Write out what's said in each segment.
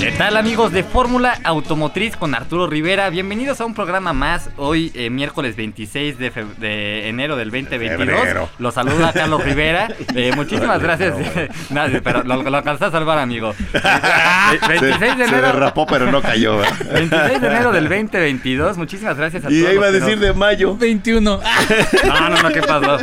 ¿Qué tal amigos de Fórmula Automotriz con Arturo Rivera? Bienvenidos a un programa más, hoy eh, miércoles 26 de, de, enero del 2022. Febrero. Los saluda Carlos Rivera. Eh, muchísimas gracias. Nadie, pero lo, lo alcanzaste a salvar, amigo. Eh, 26 de se, se enero. derrapó, pero no cayó. ¿verdad? 26 de enero del 2022. Muchísimas gracias a Y todos. ya iba a decir nos- de mayo. 21. No, no, no, ¿qué pasó?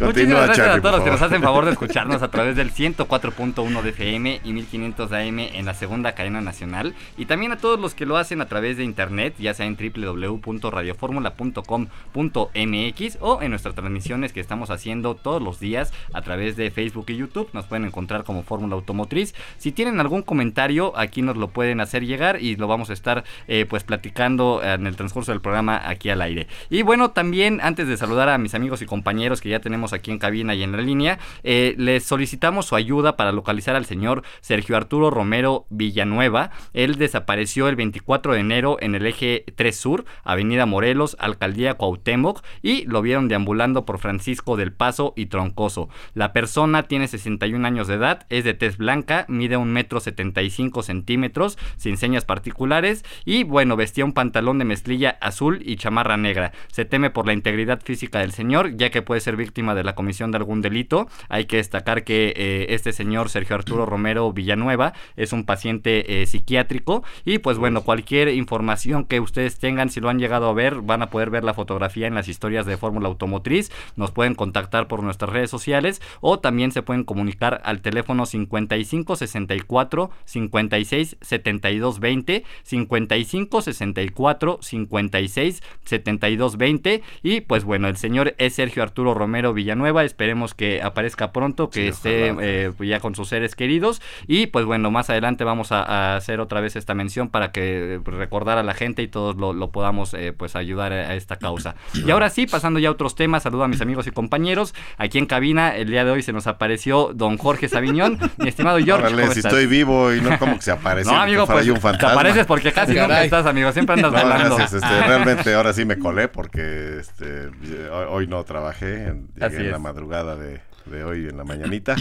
Muchísimas gracias Charlie, a todos los que nos hacen favor de escucharnos a través del 104.1 de FM y 1500 AM en la segunda cadena nacional. Y también a todos los que lo hacen a través de internet, ya sea en www.radioformula.com.mx o en nuestras transmisiones que estamos haciendo todos los días a través de Facebook y YouTube. Nos pueden encontrar como Fórmula Automotriz. Si tienen algún comentario, aquí nos lo pueden hacer llegar y lo vamos a estar eh, pues platicando en el transcurso del programa aquí al aire. Y bueno, también antes de saludar a mis amigos y compañeros que ya tenemos aquí en cabina y en la línea, eh, les solicitamos su ayuda para localizar al señor Sergio Arturo Romero Villanueva. Él desapareció el 24 de enero en el eje 3 Sur, Avenida Morelos, Alcaldía Cuauhtémoc, y lo vieron deambulando por Francisco del Paso y Troncoso. La persona tiene 61 años de edad, es de tez blanca, mide un metro 75 centímetros, sin señas particulares, y bueno, vestía un pantalón de mezclilla azul y chamarra negra. Se teme por la integridad física del señor, ya que puede ser víctima de la comisión de algún delito. Hay que destacar que eh, este señor Sergio Arturo Romero Villanueva es un paciente eh, psiquiátrico. Y pues bueno, cualquier información que ustedes tengan, si lo han llegado a ver, van a poder ver la fotografía en las historias de Fórmula Automotriz. Nos pueden contactar por nuestras redes sociales o también se pueden comunicar al teléfono 55 64 56 72 20 55 64 56 72 20 y pues bueno, el señor es Sergio Arturo Romero Villanueva, esperemos que aparezca pronto, que Sí, esté eh, ya con sus seres queridos. Y pues bueno, más adelante vamos a, a hacer otra vez esta mención para que eh, recordar a la gente y todos lo, lo podamos eh, pues ayudar a, a esta causa. Y ahora sí, pasando ya a otros temas, saludo a mis amigos y compañeros. Aquí en cabina, el día de hoy se nos apareció don Jorge Sabiñón, mi estimado George. Órale, ¿cómo si estás? estoy vivo y no como que se aparece. No, amigo, pues un te fantasma. apareces porque casi nunca Caray. estás, amigo. Siempre andas No, volando. gracias. Este, realmente ahora sí me colé porque este, hoy, hoy no trabajé. en- Así Llegué en la es. madrugada de, de hoy en la mañanita.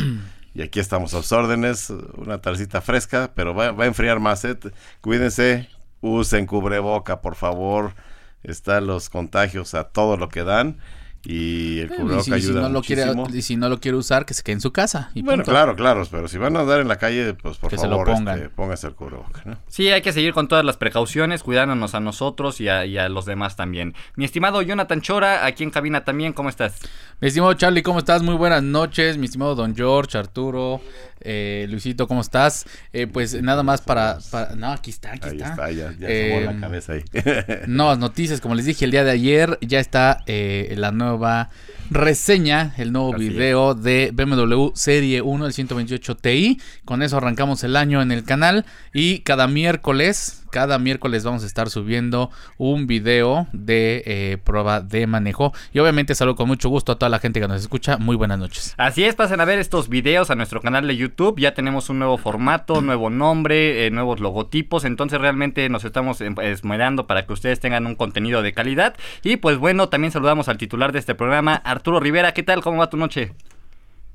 Y aquí estamos a sus órdenes. Una tarcita fresca, pero va, a enfriar más. ¿eh? Cuídense, usen cubreboca, por favor. Están los contagios a todo lo que dan. Y el Y cubreboca si, si ayuda no lo quiere, muchísimo. y si no lo quiere usar, que se quede en su casa. Y Bueno, punto. claro, claro, pero si van a andar en la calle, pues por Que se lo favor, pongan. este, póngase el cubreboca, ¿no? Sí, hay que seguir con todas las precauciones, cuidándonos a nosotros y a, y a los demás también. Mi estimado Jonathan Chora, aquí en cabina también, ¿cómo estás? Mi estimado Charlie, ¿cómo estás? Muy buenas noches. Mi estimado Don George, Arturo, eh, Luisito, ¿cómo estás? Eh, pues nada más para, para- No, aquí está, aquí Ahí está. está, ya, ya Eh, la cabeza ahí. No, noticias, como les dije el día de ayer, ya está eh, la nueva reseña, el nuevo Así video de BMW Serie 1, el 128 Ti. Con eso arrancamos el año en el canal y cada miércoles, cada miércoles vamos a estar subiendo un video de eh, prueba de manejo. Y obviamente saludo con mucho gusto a toda la gente que nos escucha. Muy buenas noches. Así es, pasen a ver estos videos a nuestro canal de YouTube. Ya tenemos un nuevo formato, nuevo nombre, eh, nuevos logotipos. Entonces realmente nos estamos em- esmerando para que ustedes tengan un contenido de calidad. Y pues bueno, también saludamos al titular de este programa, Arturo Rivera. ¿Qué tal? ¿Cómo va tu noche?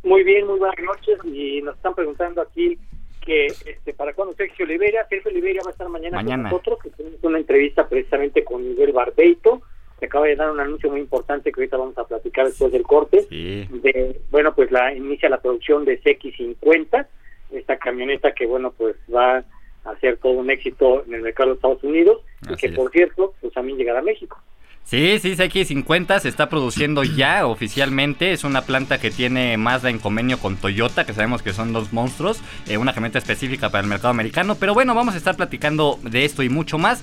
Muy bien, muy buenas noches. Y nos están preguntando aquí que este, para cuándo Sergio Oliveira. Sergio Oliveira va a estar mañana, Mañana. con nosotros, que tenemos una entrevista precisamente con Miguel Barbeito. Se acaba de dar un anuncio muy importante que ahorita vamos a platicar después del corte. Sí. De, bueno, pues la inicia la producción de CX50, esta camioneta que, bueno, pues va a hacer todo un éxito en el mercado de Estados Unidos y que, es. por cierto, pues también llegará a México. Sí, sí, CX50 se está produciendo ya oficialmente. Es una planta que tiene Mazda en convenio con Toyota, que sabemos que son dos monstruos. eh, una camioneta específica para el mercado americano. Pero bueno, vamos a estar platicando de esto y mucho más.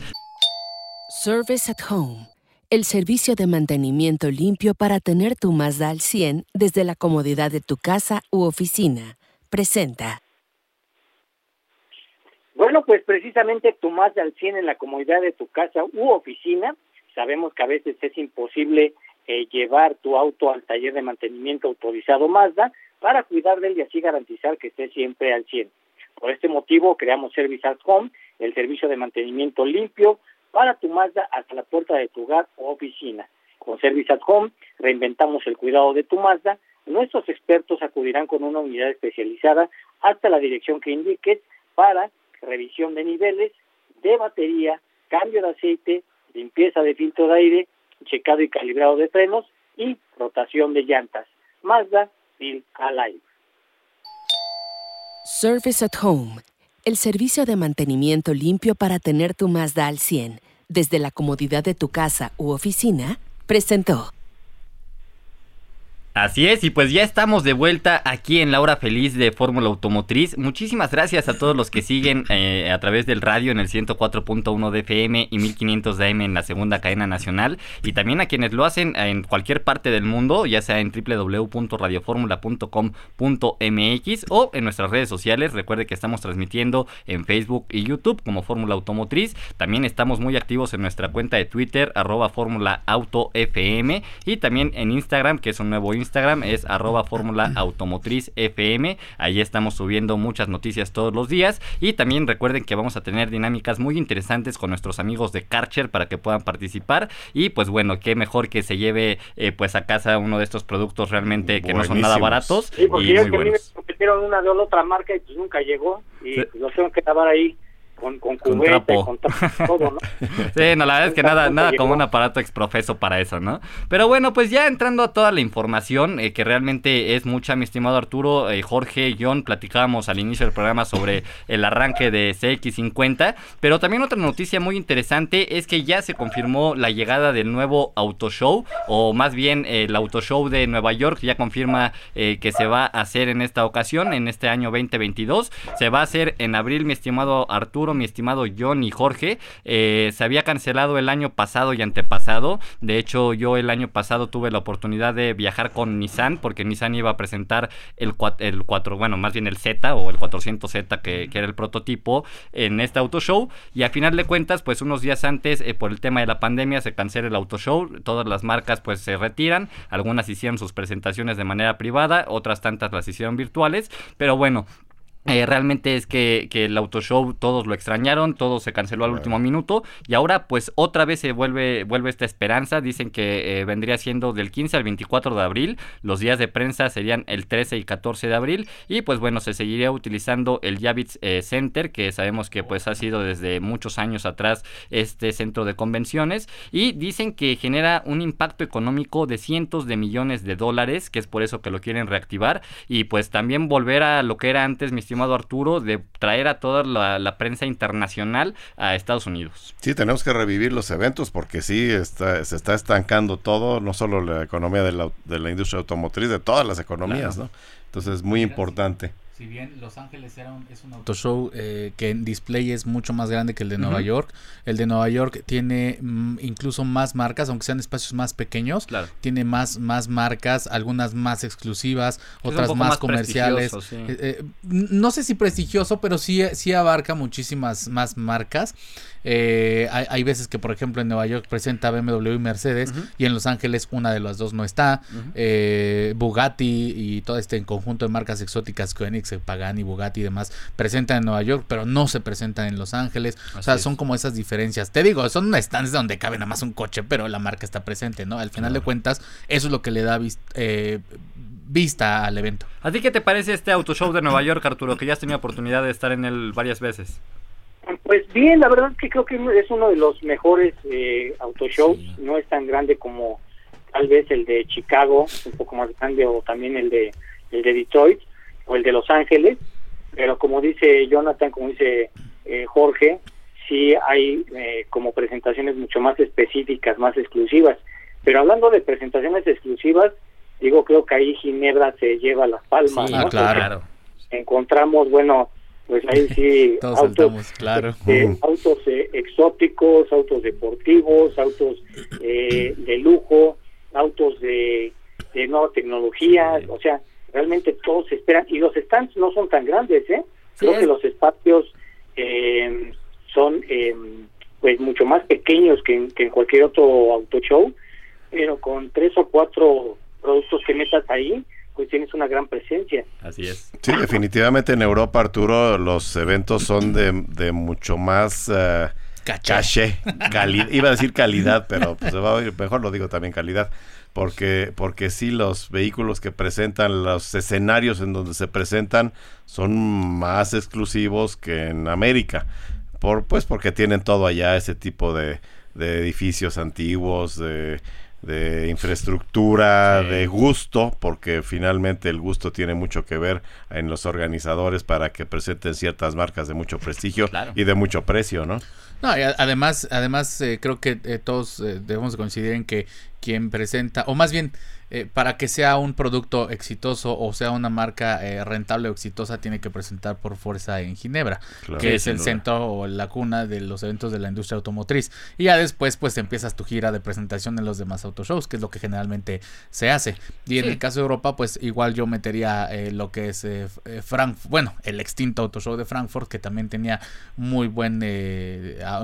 Service at Home. El servicio de mantenimiento limpio para tener tu Mazda al 100 desde la comodidad de tu casa u oficina. Presenta. Bueno, pues precisamente tu Mazda al 100 en la comodidad de tu casa u oficina. Sabemos que a veces es imposible eh, llevar tu auto al taller de mantenimiento autorizado Mazda para cuidar de él y así garantizar que esté siempre al 100. Por este motivo creamos Service at Home, el servicio de mantenimiento limpio para tu Mazda hasta la puerta de tu hogar o oficina. Con Service at Home reinventamos el cuidado de tu Mazda. Nuestros expertos acudirán con una unidad especializada hasta la dirección que indiques para revisión de niveles, de batería, cambio de aceite, limpieza de filtro de aire, checado y calibrado de frenos y rotación de llantas. Mazda Feel Alive. Service at Home, el servicio de mantenimiento limpio para tener tu Mazda al 100, desde la comodidad de tu casa u oficina, presentó. Así es, y pues ya estamos de vuelta aquí en la hora feliz de Fórmula Automotriz. Muchísimas gracias a todos los que siguen eh, a través del radio en el 104.1 de FM y 1500 de AM en la segunda cadena nacional, y también a quienes lo hacen en cualquier parte del mundo, ya sea en www.radioformula.com.mx o en nuestras redes sociales. Recuerde que estamos transmitiendo en Facebook y YouTube como Fórmula Automotriz. También estamos muy activos en nuestra cuenta de Twitter, arroba Fórmula Auto FM, y también en Instagram, que es un nuevo Instagram es arroba fórmula automotriz FM. Ahí estamos subiendo muchas noticias todos los días. Y también recuerden que vamos a tener dinámicas muy interesantes con nuestros amigos de Karcher para que puedan participar. Y pues bueno, qué mejor que se lleve eh, pues a casa uno de estos productos realmente que no son nada baratos. Sí, porque y muy que a mí me buenos. competieron una de otra marca y pues nunca llegó y Sí. pues, lo tengo que lavar ahí con, con Con cubeta, trapo. con trapo, todo, ¿no? Sí, no, la verdad es que nada, nada como un aparato exprofeso para eso, ¿no? Pero bueno, pues ya entrando a toda la información, eh, que realmente es mucha, mi estimado Arturo, eh, Jorge, John, platicábamos al inicio del programa sobre el arranque de CX50, pero también otra noticia muy interesante es que ya se confirmó la llegada del nuevo Auto Show, o más bien eh, el Auto Show de Nueva York ya confirma eh, que se va a hacer en esta ocasión, en este año 2022. Se va a hacer en abril, mi estimado Arturo, mi estimado John y Jorge. Eh, se había cancelado el año pasado y antepasado. De hecho, yo el año pasado tuve la oportunidad de viajar con Nissan, porque Nissan iba a presentar el, cua- el 4, bueno, más bien el Z o el 400Z, que, que era el prototipo, en este auto show. Y a final de cuentas, pues unos días antes, eh, por el tema de la pandemia, se cancela el auto show. Todas las marcas, pues se retiran. Algunas hicieron sus presentaciones de manera privada, otras tantas las hicieron virtuales. Pero bueno, eh, realmente es que, que el auto show todos lo extrañaron, todo se canceló al último minuto y ahora pues otra vez se vuelve, vuelve esta esperanza, dicen que eh, vendría siendo del 15 al 24 de abril, los días de prensa serían el 13 y 14 de abril y pues bueno, se seguiría utilizando el Javits eh, Center que sabemos que pues ha sido desde muchos años atrás este centro de convenciones y dicen que genera un impacto económico de cientos de millones de dólares, que es por eso que lo quieren reactivar y pues también volver a lo que era antes mi estimado Arturo, de traer a toda la, la prensa internacional a Estados Unidos. Sí, tenemos que revivir los eventos porque sí está, se está estancando todo, no solo la economía de la, de la industria automotriz, de todas las economías, Claro. ¿no? Entonces es muy importante. Si bien Los Ángeles era un, es un auto show eh, que en display es mucho más grande que el de Nueva. York, el de Nueva York tiene mm, incluso más marcas, aunque sean espacios más pequeños, Claro. tiene más, más marcas, algunas más exclusivas, otras más, más comerciales. sí. Eh, eh, no sé si prestigioso, pero sí, sí abarca muchísimas más marcas. Eh, hay, hay veces que, por ejemplo, en Nueva York presenta BMW y Mercedes y en Los Ángeles una de las dos no está. Eh, Bugatti y todo este conjunto de marcas exóticas, Koenigsegg, Pagani, Bugatti y demás, presentan en Nueva York, pero no se presentan en Los Ángeles. o sea, es. son como esas diferencias. Te digo, son stands donde cabe nada más un coche, pero la marca está presente, ¿no? Al final de cuentas, eso es lo que le da eh, vista al evento. ¿A ti qué te parece este auto show de Nueva York, Arturo, que ya has tenido oportunidad de estar en él varias veces? Pues bien, la verdad es que creo que es uno de los mejores eh, autoshows. No es tan grande como tal vez el de Chicago, un poco más grande, o también el de el de Detroit o el de Los Ángeles. Pero como dice Jonathan, como dice eh, Jorge, sí hay eh, como presentaciones mucho más específicas, más exclusivas. Pero hablando de presentaciones exclusivas, digo, creo que ahí Ginebra se lleva las palmas. Sí, ¿no? Ah, claro. Encontramos, bueno, pues ahí sí, Todos autos saltamos, claro. eh, autos eh, exóticos, autos deportivos, autos eh, de lujo, autos de, de nueva tecnología, o sea, realmente todos esperan, y los stands no son tan grandes, ¿eh? Creo que los espacios eh, son eh, pues mucho más pequeños que en, que en cualquier otro auto show, pero con tres o cuatro productos que metas ahí, pues tienes una gran presencia. Así es. Sí, definitivamente en Europa, Arturo, los eventos son de, de mucho más eh, Caché. iba a decir calidad, pero pues, se va a oír- mejor lo digo también calidad, porque porque sí los vehículos que presentan, los escenarios en donde se presentan son más exclusivos que en América, por pues porque tienen todo allá ese tipo de, de edificios antiguos, de de infraestructura, Sí. de gusto, porque finalmente el gusto tiene mucho que ver en los organizadores para que presenten ciertas marcas de mucho prestigio Claro. y de mucho precio, ¿no? No, y además, además eh, creo que eh, todos eh, debemos de coincidir en que quien presenta, o más bien, eh, para que sea un producto exitoso o sea una marca eh, rentable o exitosa, tiene que presentar por fuerza en Ginebra, Claro. que es el duda. centro o la cuna de los eventos de la industria automotriz. Y ya después, pues empiezas tu gira de presentación en los demás autoshows, que es lo que generalmente se hace. Y en Sí. el caso de Europa, pues igual yo metería eh, lo que es eh, eh, Frankfurt, bueno, el extinto autoshow de Frankfurt, que también tenía muy buen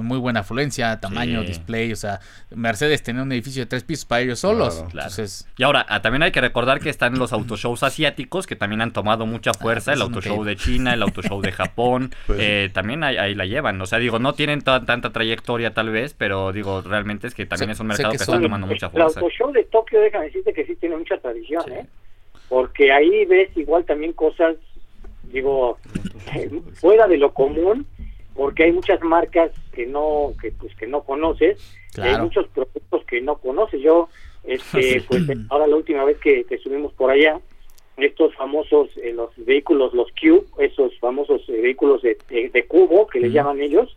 muy buena afluencia, tamaño, Sí. display, o sea, Mercedes tenía un edificio de tres pisos para ellos solos. Claro. Claro. Entonces, Y ahora, ah, también hay que recordar que están los autoshows asiáticos que también han tomado mucha fuerza. el eso no autoshow de China, el autoshow de Japón, Pues- eh, también ahí, ahí la llevan. O sea, digo, no tienen ta- tanta trayectoria tal vez, pero digo, realmente es que también Sé- es un mercado que que, son- está tomando mucha El fuerza. autoshow de Tokio, déjame decirte que sí tiene mucha tradición, Sí. ¿eh? Porque ahí ves igual también cosas, digo, fuera de lo común, porque hay muchas marcas que no, que pues que no conoces, y hay Claro. muchos productos que no conoces. Yo, este, pues ahora la última vez que, que estuvimos por allá, estos famosos, eh, los vehículos, los Cube, esos famosos eh, vehículos de, de- de cubo que les Ujú. llaman ellos,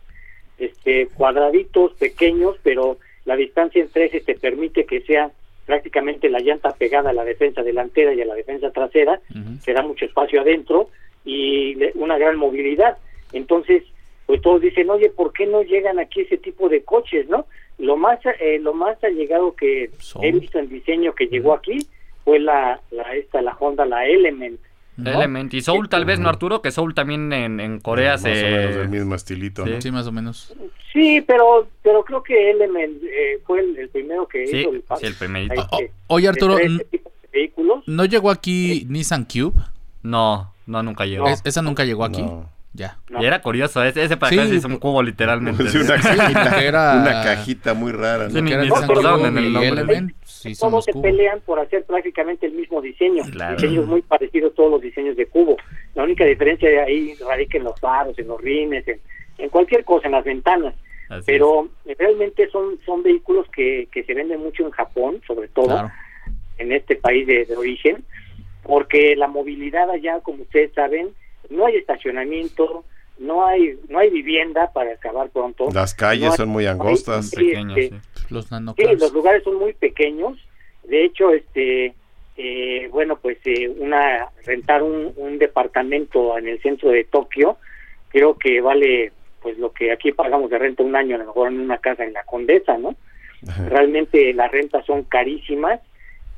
este, cuadraditos pequeños, pero la distancia entre ejes te permite que sea prácticamente la llanta pegada a la defensa delantera y a la defensa trasera, ujú. se da mucho espacio adentro y le- una gran movilidad. Entonces, pues todos dicen, oye, ¿por qué no llegan aquí ese tipo de coches, no? Lo más, eh, lo más allegado que Son. he visto en diseño que llegó aquí fue la, la esta, la Honda, la Element. ¿No? Element. Y Soul tal vez, ¿no, Arturo? Que Soul también en, en Corea Más se... o menos del mismo estilito, Sí. ¿no? Sí, más o menos. Sí, pero, pero creo que Element eh, fue el, el primero que Sí, hizo el sí, el primerito. oye, Arturo, este vehículos. ¿no llegó aquí Nissan Cube? No, no, nunca llegó. No. Es- ¿Esa nunca llegó aquí? No. Ya. No. Y era curioso, ese, ese para Sí, acá un cubo literalmente. Una, Sí, cajita, porque era- una cajita muy rara, ¿no? Era en el nombre. Todos se Cubo. pelean por hacer prácticamente el mismo diseño. Claro. Diseños muy parecidos todos los diseños de cubo. La única diferencia de ahí radica en los faros, en los rines, en, en cualquier cosa, en las ventanas. Así Pero realmente son son vehículos que, que se venden mucho en Japón, sobre todo Claro. en este país de, de origen, porque la movilidad allá, como ustedes saben, no hay estacionamiento, no hay no hay vivienda para acabar pronto. Las calles No hay- son muy no hay- angostas. este, sí. Los Sí, nanocars. los lugares son muy pequeños. De hecho, este, eh, bueno, pues eh, una rentar un, un departamento en el centro de Tokio, creo que vale, pues lo que aquí pagamos de renta un año, a lo mejor en una casa en la Condesa, ¿no? Realmente las rentas son carísimas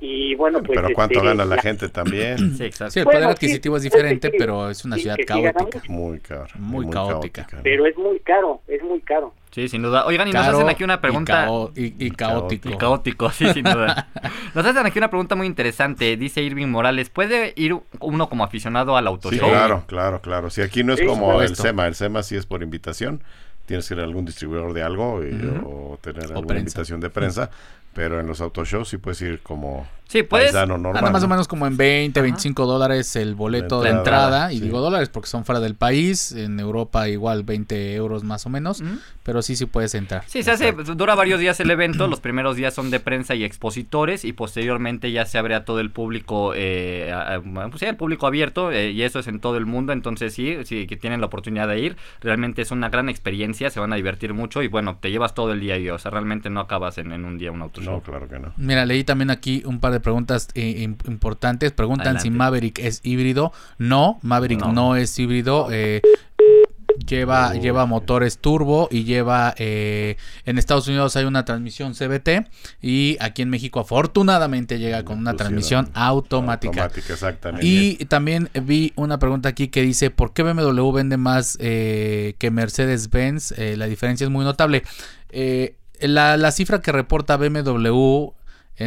y bueno, pues. Pero ¿cuánto este, gana la la- gente también? Sí, exacto. Sí, el Bueno, poder sí, adquisitivo es diferente, sí, pero es una sí, ciudad caótica. Muy caro. Muy caótica. ¿no? Pero es muy caro, es muy caro. Sí, sin duda. Oigan, y nos Caro hacen aquí una y pregunta. cao- Y, y caótico. Y caótico, sí, sin duda. Nos hacen aquí una pregunta muy interesante. Dice Irving Morales, ¿puede ir uno como aficionado al auto Sí, claro, claro, claro. Si aquí no es como el. SEMA, el SEMA sí es por invitación. Tienes que ir a algún distribuidor de algo y- Ujú. o tener O alguna prensa. invitación de prensa. Pero en los autoshows sí puedes ir como Sí, puedes. Anda más o ¿no? menos como en 20, 25 dólares el boleto de entrada, entrada. Y sí. digo dólares porque son fuera del país. En Europa igual 20 euros más o menos. Pero sí, sí puedes entrar. Sí, se hace, dura varios días el evento. Los primeros días son de prensa y expositores y posteriormente ya se abre a todo el público, eh, a- a- pues sí, al público abierto eh, y eso es en todo el mundo. Entonces sí, sí, que tienen la oportunidad de ir. Realmente es una gran experiencia, se van a divertir mucho y bueno, te llevas todo el día y o sea, realmente no acabas en, en un día un auto. No, claro que no. Mira, leí también aquí un par de preguntas eh, im- importantes. Preguntan si. Maverick es híbrido. No, Maverick no, No. es híbrido. eh, lleva, lleva motores turbo y lleva... eh, en Estados Unidos hay una transmisión CBT y aquí en México afortunadamente llega con una transmisión automática. Automática, exactamente. Y también vi una pregunta aquí que dice, ¿por qué BMW vende más eh, que Mercedes-Benz? Eh, la diferencia es muy notable. La, la cifra que reporta BMW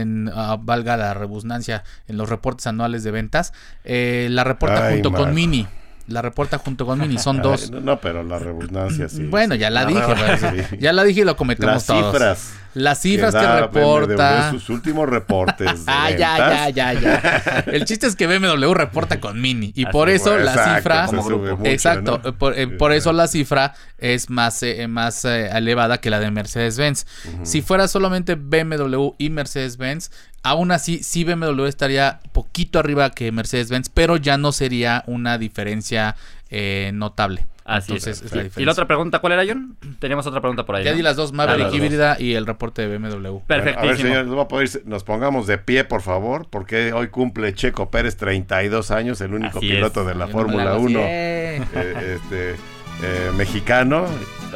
en ah, valga la rebusnancia, en los reportes anuales de ventas. Eh, la reporta Ay, junto con. Mini. La reporta junto con Mini, son dos. no, no, pero la redundancia sí. Bueno, ya la dije, pues, Sí. ya la dije y lo cometemos Las todos. cifras. Las cifras que, reporta. BMW, sus últimos reportes. Ah, ya, ya, ya, ya. El chiste es que BMW reporta con Mini y Así por es, eso Bueno, la exacto, cifra mucho, Exacto, ¿no? por, eh, por eso la cifra es más, eh, más eh, elevada que la de Mercedes-Benz. Si fuera solamente BMW y Mercedes-Benz, aún así sí BMW estaría poquito arriba que Mercedes-Benz, pero ya no sería una diferencia eh, notable. Así Entonces, es. es la ¿Y la otra pregunta cuál era, John? Teníamos otra pregunta por ahí. Ya ¿no? di las dos, Maverick híbrida y el reporte de BMW. Bueno, a ver, Perfectísimo. señores, voy a poder- nos pongamos de pie, por favor, porque hoy cumple Checo Pérez 32 años, el único Así piloto es. de la Yo no Fórmula hago 1 así, eh, eh. este, eh, mexicano.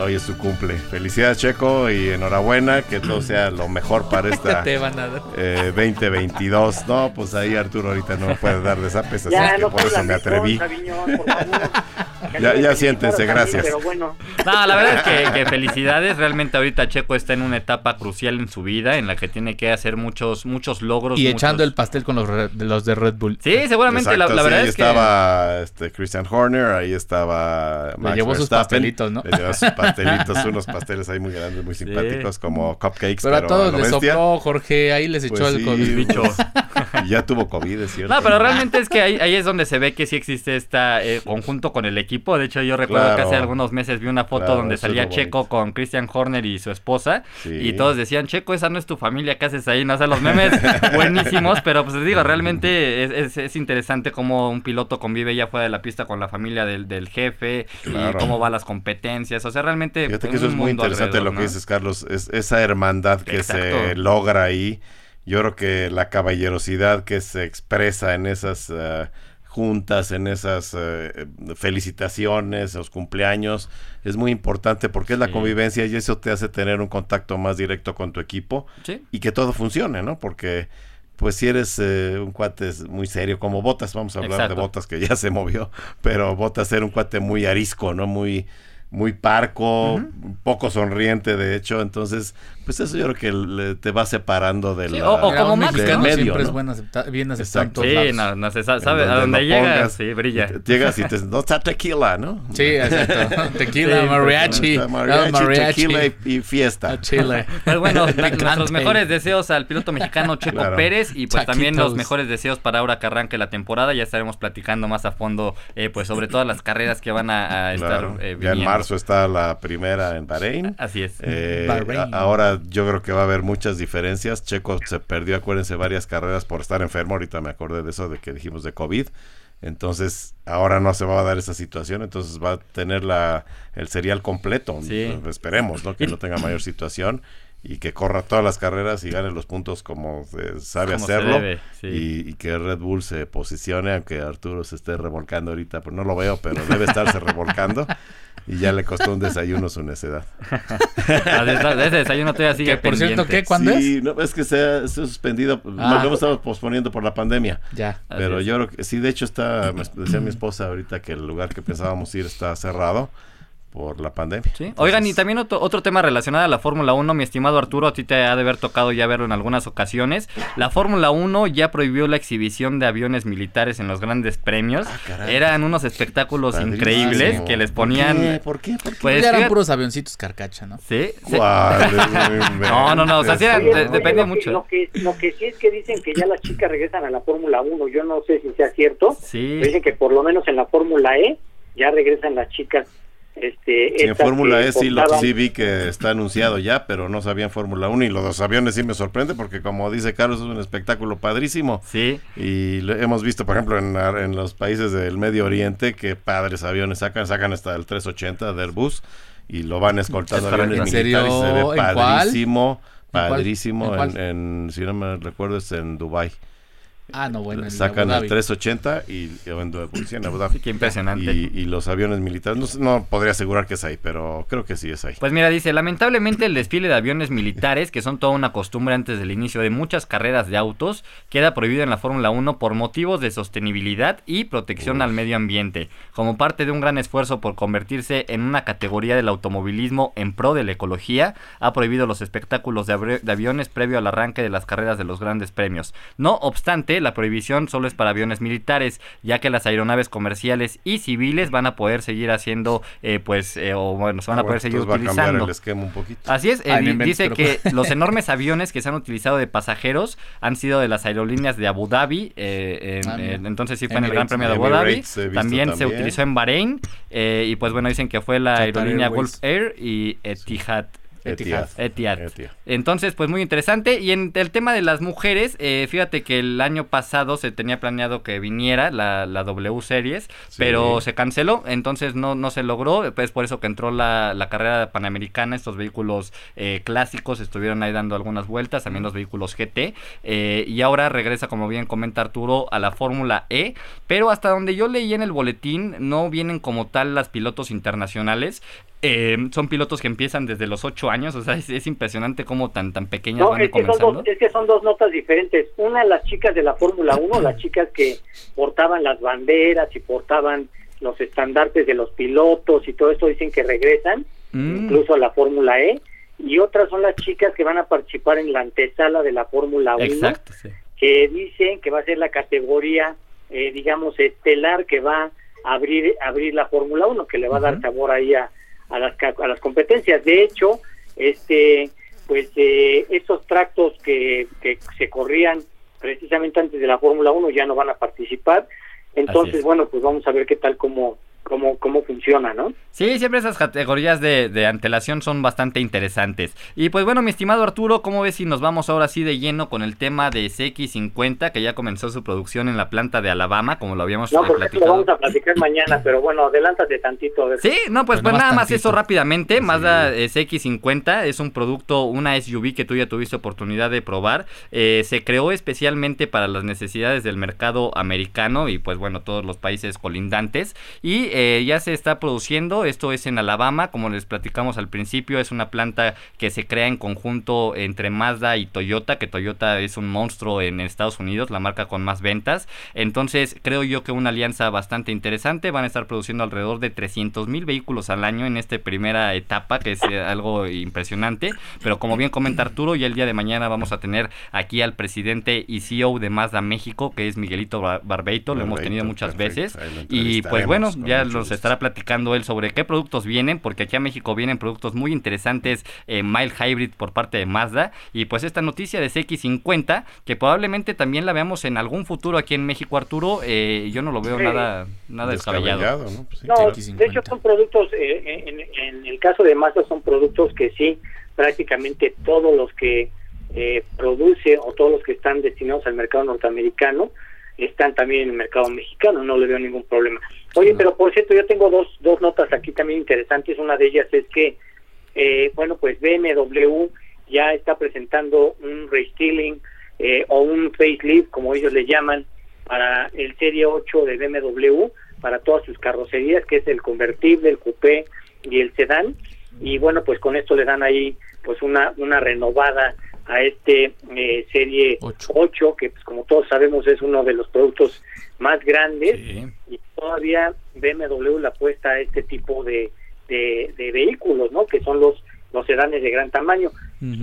Hoy es su cumple. Felicidades, Checo, y enhorabuena, que todo sea lo mejor para esta Te van a dar. eh, 2022. No, pues ahí Arturo ahorita no me puede dar desapes, así Ya, es que no por eso me atreví. Aviñón, por favor. Ya- Que ya siéntense, gracias. Pero bueno, No, la verdad es que, que felicidades. Realmente ahorita Checo está en una etapa crucial en su vida en la que tiene que hacer muchos, muchos logros. Y muchos- echando el pastel con los, re- de los de Red Bull. Sí, seguramente. la, Exacto, la sí, verdad ahí es que. estaba este, Christian Horner, ahí estaba Max llevó sus Verstappen. pastelitos, ¿no? Le llevó sus pastelitos, unos pasteles ahí muy grandes, muy simpáticos, como cupcakes, Pero pero, a todos les sopló Jorge, ahí les echó Pues el sí, COVID. bicho. Y ya tuvo COVID, es cierto. No, pero realmente es que ahí, ahí es donde se ve que sí existe este conjunto con el equipo. De hecho, yo recuerdo que hace algunos meses vi una foto Claro, donde salía Checo bonito. con Christian Horner y su esposa. Sí. Y todos decían, Checo, esa no es tu familia, ¿qué haces ahí? No sé, los memes buenísimos. Pero pues les digo, realmente es, es- es interesante cómo un piloto convive ya fuera de la pista con la familia del, del jefe Claro. y cómo van las competencias. O sea, realmente. Fíjate que eso es muy interesante lo que dices, Carlos. Es esa hermandad que se logra ahí. Yo creo que la caballerosidad que se expresa en esas eh, juntas, en esas eh, felicitaciones, los cumpleaños, es muy importante porque es la Sí. convivencia y eso te hace tener un contacto más directo con tu equipo Sí. y que todo funcione, ¿no? Porque pues si eres eh, un cuate muy serio como Botas, vamos a hablar Exacto. de Botas que ya se movió, pero Botas era un cuate muy arisco, ¿no? Muy muy parco, poco sonriente de hecho, entonces pues eso yo creo que le- te va separando de Sí, o- o como Max, mexicano del medio, siempre ¿no? es bueno acepta- bien aceptado Sí, no, no se sabe, a donde donde lo llega, pongas, sí, brilla. te- Llegas y te no está tequila, ¿no? Sí, exacto. Tequila, Sí, mariachi. Está Ah, mariachi, mariachi. tequila y, y fiesta. A Chile. Pues bueno, nuestros mejores deseos al piloto mexicano Checo Claro. Pérez y pues también los mejores deseos para ahora que arranque la temporada. Ya estaremos platicando más a fondo eh, pues sobre todas las carreras que van a, a Claro, estar eh, viniendo. Marzo está la primera en Bahrein. Así es. Eh, Bahrein. a- ahora yo creo que va a haber muchas diferencias. Checo se perdió, acuérdense, varias carreras por estar enfermo. Ahorita me acordé de eso, de que dijimos de COVID. Entonces, ahora no se va a dar esa situación. Entonces, va a tener la, el serial completo. Sí. Esperemos, ¿no? Que no tenga mayor situación y que corra todas las carreras y gane los puntos como eh, sabe Como se hacerlo. debe, sí. y, y que Red Bull se posicione, aunque Arturo se esté revolcando ahorita, pues no lo veo, pero debe estarse revolcando. Y ya le costó un desayuno su necedad. Está, Ese desayuno todavía sigue Que por cierto. ¿qué? ¿Cuándo sí, no, es que se ha, se ha suspendido, Ah. lo hemos estado posponiendo por la pandemia. Ya. Pero es. yo creo que sí, de hecho está, me decía mi esposa ahorita que el lugar que pensábamos ir está cerrado por la pandemia. Sí. Oigan, y también otro, otro tema relacionado a la Fórmula 1, mi estimado Arturo, a ti te ha de haber tocado ya verlo en algunas ocasiones. La Fórmula 1 ya prohibió la exhibición de aviones militares en los grandes premios. Ah, caray. Eran unos espectáculos padrísimo. increíbles que les ponían... ¿Por qué? ¿Por qué? ¿Por qué? Pues, eran puros avioncitos carcacha, ¿no? Sí, sí. No, no, no, o sea, sí eran- Oye, de- oye, depende lo que- mucho. Lo que, lo que sí es que dicen que ya las chicas regresan a la Fórmula 1. Yo no sé si sea cierto. Sí. Dicen que por lo menos en la Fórmula E ya regresan las chicas. Este, Sí, en Fórmula E sí, lo, sí vi que está anunciado ya, pero no sabía en Fórmula 1 y los dos aviones sí me sorprende porque como dice Carlos es un espectáculo padrísimo. Sí, y lo hemos visto por ejemplo en, en los países del Medio Oriente que padres aviones sacan, sacan hasta el 380 de Airbus y lo van escoltando aviones ¿En militares y se serio? ve padrísimo, padrísimo ¿En en, cuál? en- si no me recuerdo es en Dubai Ah, no, bueno. en Sacan el Dhabi. 380 y Abu Dhabi, sí, en Abu Dhabi. Qué impresionante. Y, y los aviones militares, no, podría asegurar que es ahí, pero creo que sí es ahí. Pues mira, dice, lamentablemente el desfile de aviones militares, que son toda una costumbre antes del inicio de muchas carreras de autos, queda prohibido en la Fórmula 1 por motivos de sostenibilidad y protección al medio ambiente, como parte de un gran esfuerzo por convertirse en una categoría del automovilismo en pro de la ecología, ha prohibido los espectáculos de, abre- de aviones previo al arranque de las carreras de los grandes premios. No obstante, la prohibición solo es para aviones militares, ya que las aeronaves comerciales y civiles van a poder seguir haciendo, eh, pues, eh, o bueno, se van a poder seguir Entonces va a cambiar utilizando. el esquema un poquito. Así es, eh, inventes, dice que los enormes aviones que se han utilizado de pasajeros han sido de las aerolíneas de Abu Dhabi, eh, en- Ah, entonces sí fue en el Gran Premio de Abu Dhabi, también, se utilizó en Bahrein, eh, y pues bueno, dicen que fue la Qatar aerolínea Airways. Gulf Air y Etihad. Etihad. Etihad. Etihad. Entonces, pues muy interesante. Y en el tema de las mujeres, eh, fíjate que el año pasado se tenía planeado que viniera la, la W Series, Sí. pero se canceló, entonces no, no se logró. Es por eso que entró la, la carrera panamericana. Estos vehículos eh, clásicos estuvieron ahí dando algunas vueltas, también los vehículos GT. eh, y ahora regresa, como bien comenta Arturo, a la Fórmula E. Pero hasta donde yo leí en el boletín, no vienen como tal las pilotos internacionales. Eh, son pilotos que empiezan desde los 8 años, o sea, es, es impresionante cómo tan tan pequeñas No, van es que, son dos, es que son dos notas diferentes. Una, las chicas de la Fórmula 1, las chicas que portaban las banderas y portaban los estandartes de los pilotos y todo esto dicen que regresan, Mm. incluso a la Fórmula E. Y otras son las chicas que van a participar en la antesala de la Fórmula 1, Exacto, sí. que dicen que va a ser la categoría, eh, digamos, estelar que va a abrir, abrir la Fórmula 1, que le va a dar sabor ahí a, a las, a las competencias. De hecho, este pues eh, estos tractos que, que se corrían precisamente antes de la Fórmula 1 ya no van a participar. Entonces, es. bueno, pues vamos a ver qué tal cómo, cómo, cómo funciona, ¿no? Sí, siempre esas categorías de, de antelación son bastante interesantes. Y pues bueno, mi estimado Arturo, ¿cómo ves si nos vamos ahora sí de lleno con el tema de CX50, que ya comenzó su producción en la planta de Alabama, como lo habíamos No, porque eso lo platicado? vamos a platicar mañana, pero bueno, adelántate tantito. A ver. Sí, no, pues, pues nada más eso rápidamente. Mazda eh, CX50 es un producto, una SUV que tú ya tuviste oportunidad de probar. Eh, se creó especialmente para las necesidades del mercado americano y pues bueno, todos los países colindantes. Y eh, ya se está produciendo, esto es en Alabama, como les platicamos al principio, es una planta que se crea en conjunto entre Mazda y Toyota, que Toyota es un monstruo en Estados Unidos, la marca con más ventas. Entonces creo yo que una alianza bastante interesante. Van a estar produciendo alrededor de 300 mil vehículos al año en esta primera etapa, que es eh, algo impresionante. Pero como bien comenta Arturo, ya el día de mañana vamos a tener aquí al presidente y CEO de Mazda México, que es Miguelito Bar- Barbeito. Lo hemos tenido muchas perfecto, veces. Y pues bueno, ya nos estará platicando él sobre qué productos vienen, porque aquí a México vienen productos muy interesantes, eh, mild hybrid por parte de Mazda. Y pues esta noticia de CX50, que probablemente también la veamos en algún futuro aquí en México, Arturo, eh, yo no lo veo Sí. nada, nada descabellado. Descabellado, ¿no? Pues sí, No, claro. X50. de hecho son productos, eh, en, en el caso de Mazda son productos que sí, prácticamente todos los que eh, produce o todos los que están destinados al mercado norteamericano están también en el mercado mexicano, no le veo ningún problema. Oye, pero por cierto, yo tengo dos, dos notas aquí también interesantes, una de ellas es que, eh, bueno, pues BMW ya está presentando un restyling eh, o un facelift, como ellos le llaman, para el Serie 8 de BMW, para todas sus carrocerías, que es el convertible, el coupé y el sedán. Y bueno, pues con esto le dan ahí pues una, una renovada a este eh, Serie Ocho. 8, que pues como todos sabemos es uno de los productos más grandes Sí. y todavía BMW le apuesta a este tipo de, de, de vehículos, ¿no? Que son los los sedanes de gran tamaño.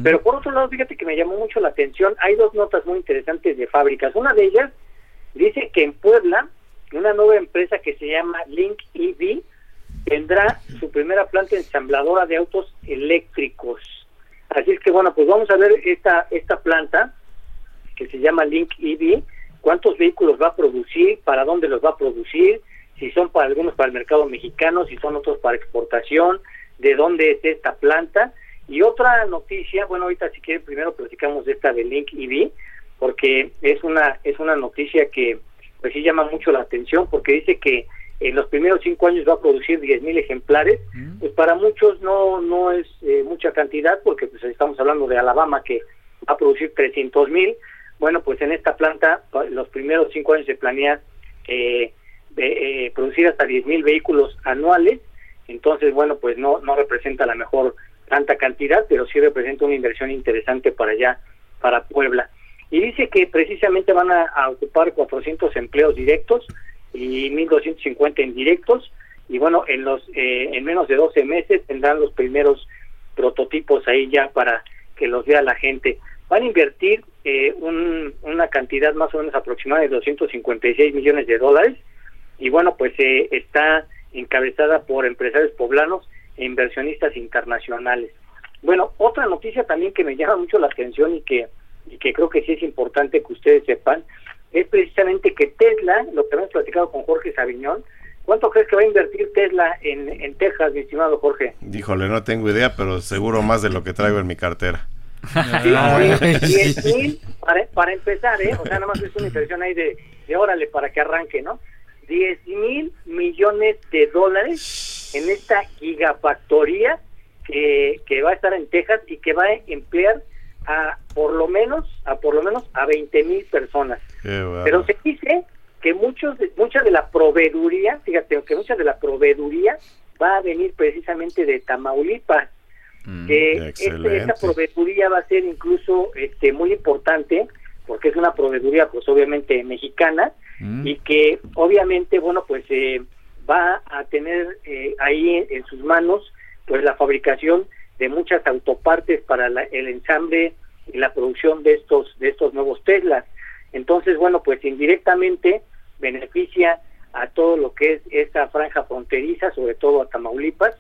Pero por otro lado, fíjate que me llamó mucho la atención, hay dos notas muy interesantes de fábricas. Una de ellas dice que en Puebla, una nueva empresa que se llama Link EV tendrá su primera planta ensambladora de autos eléctricos. Así es que bueno, pues vamos a ver esta esta planta que se llama Link EV, cuántos vehículos va a producir, para dónde los va a producir, si son para algunos para el mercado mexicano, si son otros para exportación, de dónde es esta planta. Y otra noticia, bueno, ahorita si quieren primero platicamos de esta de Link EV, porque es una es una noticia que pues sí llama mucho la atención, porque dice que en los primeros cinco años va a producir 10.000 ejemplares, Mm. pues para muchos no no es eh, mucha cantidad, porque pues estamos hablando de Alabama que va a producir 300.000, Bueno, pues en esta planta los primeros cinco años se planea eh, eh, producir hasta 10.000 vehículos anuales. Entonces, bueno, pues no, no representa la mejor tanta cantidad, pero sí representa una inversión interesante para allá, para Puebla. Y dice que precisamente van a, ocupar 400 empleos directos y 1.250 indirectos. Y bueno, en, los, eh, en menos de 12 meses tendrán los primeros prototipos ahí ya para que los vea la gente. Van a invertir eh, una cantidad más o menos aproximada de 256 millones de dólares y bueno, pues eh, está encabezada por empresarios poblanos e inversionistas internacionales. Bueno, otra noticia también que me llama mucho la atención y que, y que creo que sí es importante que ustedes sepan, es precisamente que Tesla, lo que hemos platicado con Jorge Sabiñón, ¿cuánto crees que va a invertir Tesla en, en Texas, mi estimado Jorge? Díjole, no tengo idea, pero seguro más de lo que traigo en mi cartera. Sí, para, para empezar, ¿eh? O sea, nada más es una inversión ahí de, de órale para que arranque, ¿no? 10 mil millones de dólares en esta gigafactoría que, que va a estar en Texas y que va a emplear a por lo menos a por lo menos a 20 mil personas. Pero se dice que muchos de, mucha de la proveeduría, fíjate, que mucha de la proveeduría va a venir precisamente de Tamaulipas. Mm, que este, esta proveeduría va a ser incluso este muy importante porque es una proveeduría pues obviamente mexicana mm. y que obviamente bueno pues eh, va a tener eh, ahí en, sus manos pues la fabricación de muchas autopartes para el ensamble y la producción de estos de estos nuevos Teslas. Entonces bueno pues indirectamente beneficia a todo lo que es esta franja fronteriza sobre todo a Tamaulipas.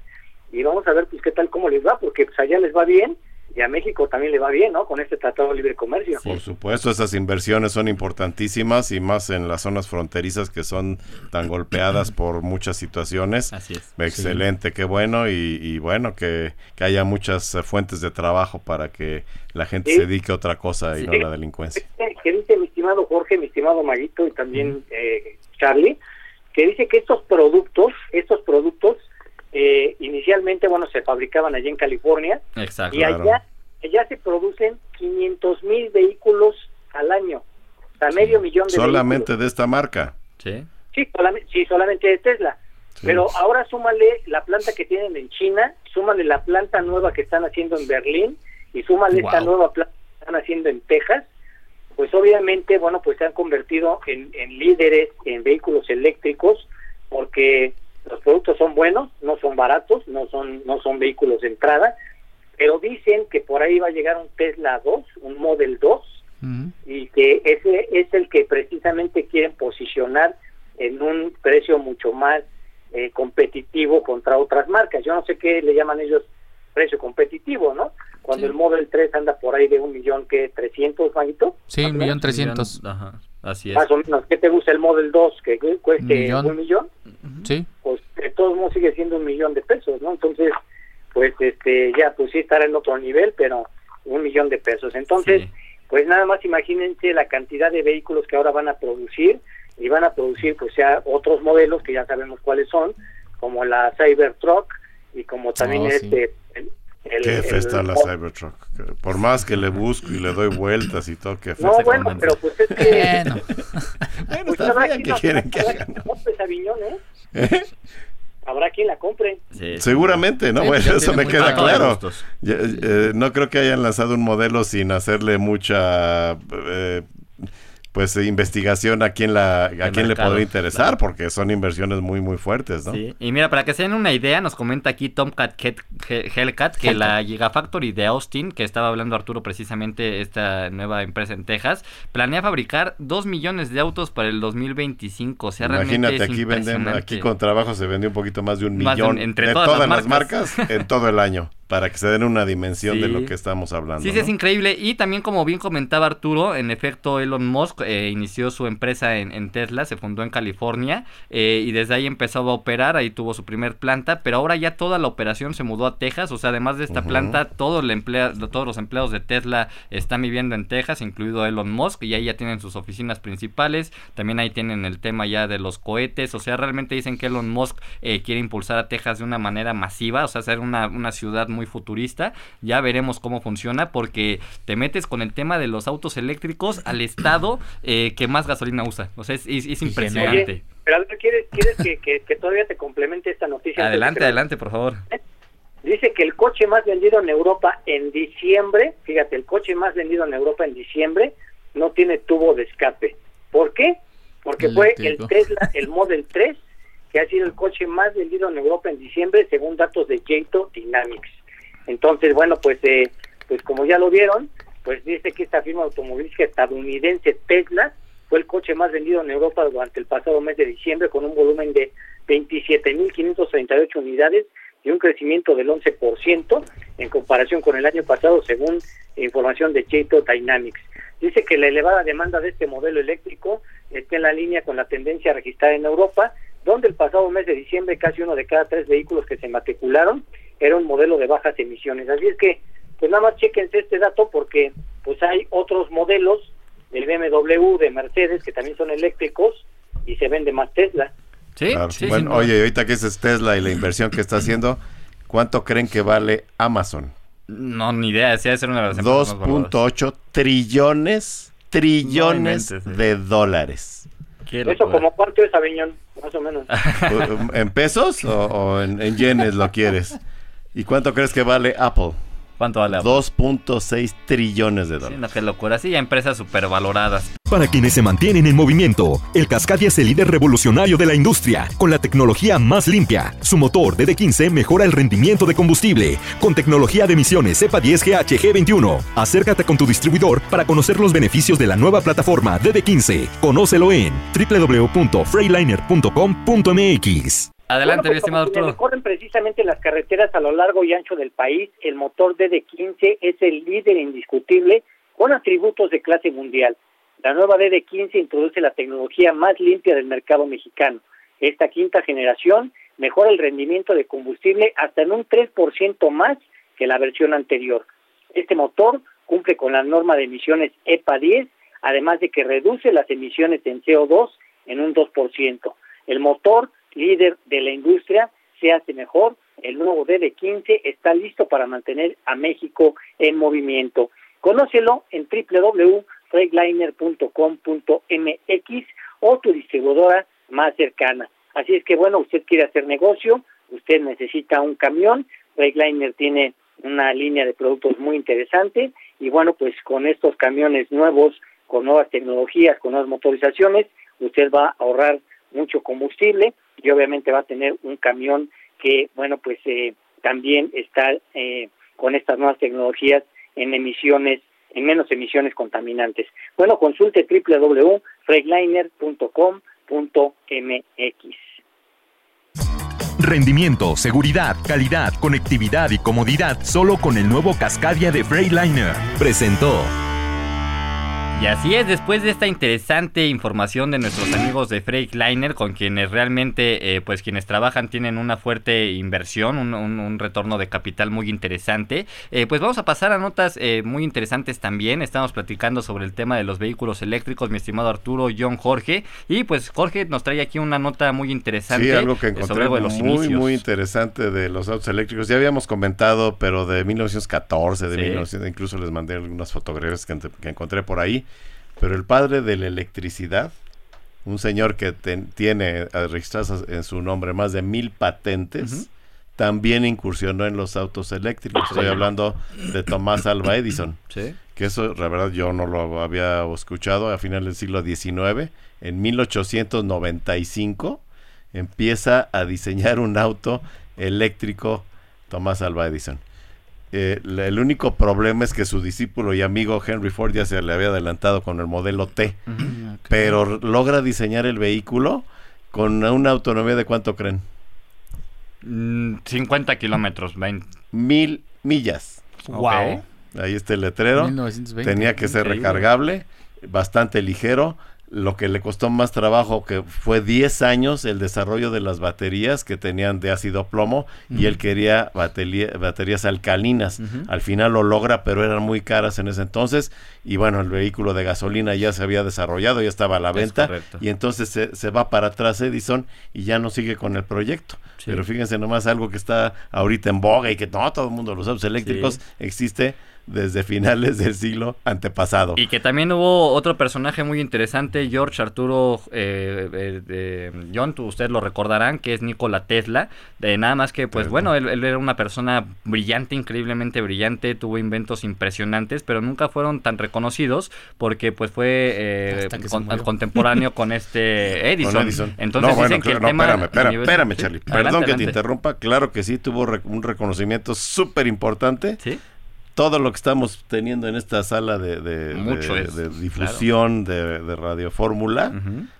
Y vamos a ver pues qué tal cómo les va porque pues allá les va bien y a México también le va bien, ¿no? Con este Tratado de Libre Comercio. Por supuesto, esas inversiones son importantísimas y más en las zonas fronterizas que son tan golpeadas por muchas situaciones. Así es. Excelente, qué bueno y, bueno que, haya muchas fuentes de trabajo para que la gente se dedique a otra cosa y no a la delincuencia. Que dice mi estimado Jorge, mi estimado Maguito y también eh, Charlie, que dice que estos productos, estos productos eh, inicialmente, bueno, se fabricaban allí en California. Exacto. Y allá, allá se producen 500 mil vehículos al año. O sea, medio millón de Solamente de esta marca. Sí. Sí, solamente, sí, solamente de Tesla. Pero ahora súmale la planta que tienen en China, súmale la planta nueva que están haciendo en Berlín y súmale esta nueva planta que están haciendo en Texas, pues obviamente, bueno, pues se han convertido en, en líderes en vehículos eléctricos porque los productos son buenos, no son baratos, no son no son vehículos de entrada, pero dicen que por ahí va a llegar un Tesla 2, un Model 2 y que ese es el que precisamente quieren posicionar en un precio mucho más eh, competitivo contra otras marcas. Yo no sé qué le llaman ellos precio competitivo, ¿no? Cuando el Model 3 anda por ahí de un millón que 300, manito. Sí, un millón trescientos. Ajá. Así es. Más o menos, ¿qué te gusta el Model 2 que cueste un millón? Sí. Pues de todos modos sigue siendo un millón de pesos, ¿no? Entonces, pues este ya, pues sí estará en otro nivel, pero un millón de pesos. Entonces, pues nada más imagínense la cantidad de vehículos que ahora van a producir y van a producir pues ya otros modelos que ya sabemos cuáles son, como la Cybertruck y como también oh, este qué fe está la Cybertruck. Por más que le busco y le doy vueltas y todo, qué fe No, bueno, pero pues es que... bueno, pues habrá quien, que quieren que hagan. ¿eh? ¿Eh? Habrá quien la compre. Seguramente, ¿no? bueno, eso me queda claro. Eh, no creo que hayan lanzado un modelo sin hacerle mucha eh, pues investigación a quién la a quién le puede interesar porque son inversiones muy muy fuertes, ¿no? Sí. Y mira, para que se den una idea, nos comenta aquí Tomcat Hellcat que la Gigafactory de Austin, que estaba hablando Arturo precisamente esta nueva empresa en Texas, planea fabricar dos millones de autos para el 2025, o sea, Imagínate, realmente aquí venden aquí con trabajo se vende un poquito más de un millón entre de todas, las marcas en todo el año para que se den una dimensión de lo que estamos hablando. Sí, sí, es increíble. Y también, como bien comentaba Arturo, en efecto, Elon Musk eh, inició su empresa en, Tesla, se fundó en California eh, y desde ahí empezó a operar, ahí tuvo su primer planta, pero ahora ya toda la operación se mudó a Texas, o sea, además de esta planta, todo el emplea, todos los empleados de Tesla están viviendo en Texas, incluido Elon Musk, y ahí ya tienen sus oficinas principales, también ahí tienen el tema ya de los cohetes, o sea, realmente dicen que Elon Musk eh, quiere impulsar a Texas de una manera masiva, o sea, hacer una, una ciudad muy futurista. Ya veremos cómo funciona porque te metes con el tema de los autos eléctricos al estado eh, que más gasolina usa. O sea, es, es- es impresionante. Oye, pero Alberto, ¿quieres, quieres que, que- que todavía te complemente esta noticia? Adelante, adelante, por favor. Dice que el coche más vendido en Europa en diciembre, fíjate, el coche más vendido en Europa en diciembre no tiene tubo de escape. ¿Por qué? Porque fue el. Tesla, el Model 3, que ha sido el coche más vendido en Europa en diciembre, según datos de Jato Dynamics. Entonces, bueno, pues, eh, pues como ya lo vieron, pues dice que esta firma automovilística estadounidense Tesla fue el coche más vendido en Europa durante el pasado mes de diciembre con un volumen de 27.538 unidades y un crecimiento del 11% en comparación con el año pasado, según información de Jato Dynamics. Dice que la elevada demanda de este modelo eléctrico está en la línea con la tendencia registrada en Europa, donde el pasado mes de diciembre casi uno de cada tres vehículos que se matricularon era un modelo de bajas emisiones. Así es que, pues nada más chequense este dato porque pues hay otros modelos del BMW, de Mercedes, que también son eléctricos y se vende más Tesla. Sí, Claro. sí, bueno, oye, ahorita que es Tesla y la inversión que está haciendo, ¿cuánto creen que vale Amazon? No, ni idea. Sí, debe ser una de las empresas más valoradas. 2.8 trillones, trillones No sí. de dólares. Eso como cuánto es Aviñón, más o menos. ¿En pesos o, o en, en yenes lo quieres? ¿Y cuánto crees que vale Apple? ¿Cuánto vale? 2.6 trillones de Sí, dólares. no, qué locura. Sí, empresas supervaloradas. Para quienes se mantienen en movimiento, el Cascadia es el líder revolucionario de la industria, con la tecnología más limpia. Su motor DD15 mejora el rendimiento de combustible, con tecnología de emisiones EPA 10 GHG21. Acércate con tu distribuidor para conocer los beneficios de la nueva plataforma DD15. Conócelo en www.freiliner.com.mx. Adelante, Bueno, mi pues, estimado Arturo. recorren precisamente las carreteras a lo largo y ancho del país, el motor DD15 es el líder indiscutible con atributos de clase mundial. La nueva DD15 introduce la tecnología más limpia del mercado mexicano. Esta quinta generación mejora el rendimiento de combustible hasta en un 3% más que la versión anterior. Este motor cumple con la norma de emisiones EPA 10, además de que reduce las emisiones en CO2 en un 2%. El motor líder de la industria se hace mejor. El nuevo DD15 está listo para mantener a México en movimiento. Conócelo en www.freightliner.com.mx o tu distribuidora más cercana. Así es que bueno, usted quiere hacer negocio, usted necesita un camión, Freightliner tiene una línea de productos muy interesante y bueno, pues con estos camiones nuevos, con nuevas tecnologías, con nuevas motorizaciones, usted va a ahorrar mucho combustible y obviamente va a tener un camión que, bueno, pues eh, también está eh, con estas nuevas tecnologías en emisiones, en menos emisiones contaminantes. Bueno, consulte www.freightliner.com.mx. Rendimiento, seguridad, calidad, conectividad y comodidad solo con el nuevo Cascadia de Freightliner. Presentó. Y así es, después de esta interesante información de nuestros amigos de Freightliner, con quienes realmente, eh, pues quienes trabajan tienen una fuerte inversión, un, un- un retorno de capital muy interesante, eh, pues vamos a pasar a notas eh, muy interesantes también. Estamos platicando sobre el tema de los vehículos eléctricos, mi estimado Arturo, John Jorge, y pues Jorge nos trae aquí una nota muy interesante Sí, algo que eh, encontré sobre algo de los muy, inicios. muy interesante de los autos eléctricos. Ya habíamos comentado, pero de 1914, de Sí. 1900, incluso les mandé algunas fotografías que encontré por ahí. Pero el padre de la electricidad, un señor que ten- tiene eh, registradas en su nombre más de mil patentes, también incursionó en los autos eléctricos. Estoy hablando de Tomás Alva Edison Sí. que eso la verdad yo no lo había escuchado a finales del siglo XIX, en 1895 empieza a diseñar un auto eléctrico Tomás Alva Edison. Eh, el único problema es que su discípulo y amigo Henry Ford ya se le había adelantado con el modelo T, Ujú. pero logra diseñar el vehículo con una autonomía de cuánto creen? Mm, 50 kilómetros, 20. Mil millas. Wow. Ahí está el letrero. 1920. Tenía que ser Increíble. recargable, bastante ligero. Lo que le costó más trabajo, que fue 10 años el desarrollo de las baterías que tenían de ácido plomo y él quería batería- baterías alcalinas. Al final lo logra, pero eran muy caras en ese entonces y bueno, el vehículo de gasolina ya se había desarrollado, ya estaba a la venta y entonces se, se va para atrás Edison y ya no sigue con el proyecto. Sí. Pero fíjense nomás algo que está ahorita en boga y que no todo el mundo los autos eléctricos Sí. existe desde finales del siglo antepasado. Y que también hubo otro personaje muy interesante, George Arturo eh, eh, John, tú- ustedes lo recordarán, que es Nikola Tesla. De nada más que, pues bueno, él, él era una persona brillante, increíblemente brillante, tuvo inventos impresionantes, pero nunca fueron tan reconocidos porque pues fue eh, con- contemporáneo con este Edison. Con Edison. Entonces No, bueno, dicen que el no, tema... espérame, espérame, nivel- espérame, Sí, Charlie. adelante, Perdón que te interrumpa. Claro que sí, tuvo un reconocimiento súper importante. Sí, Todo lo que estamos teniendo en esta sala de, de- de- es, de difusión de, de Radio Fórmula,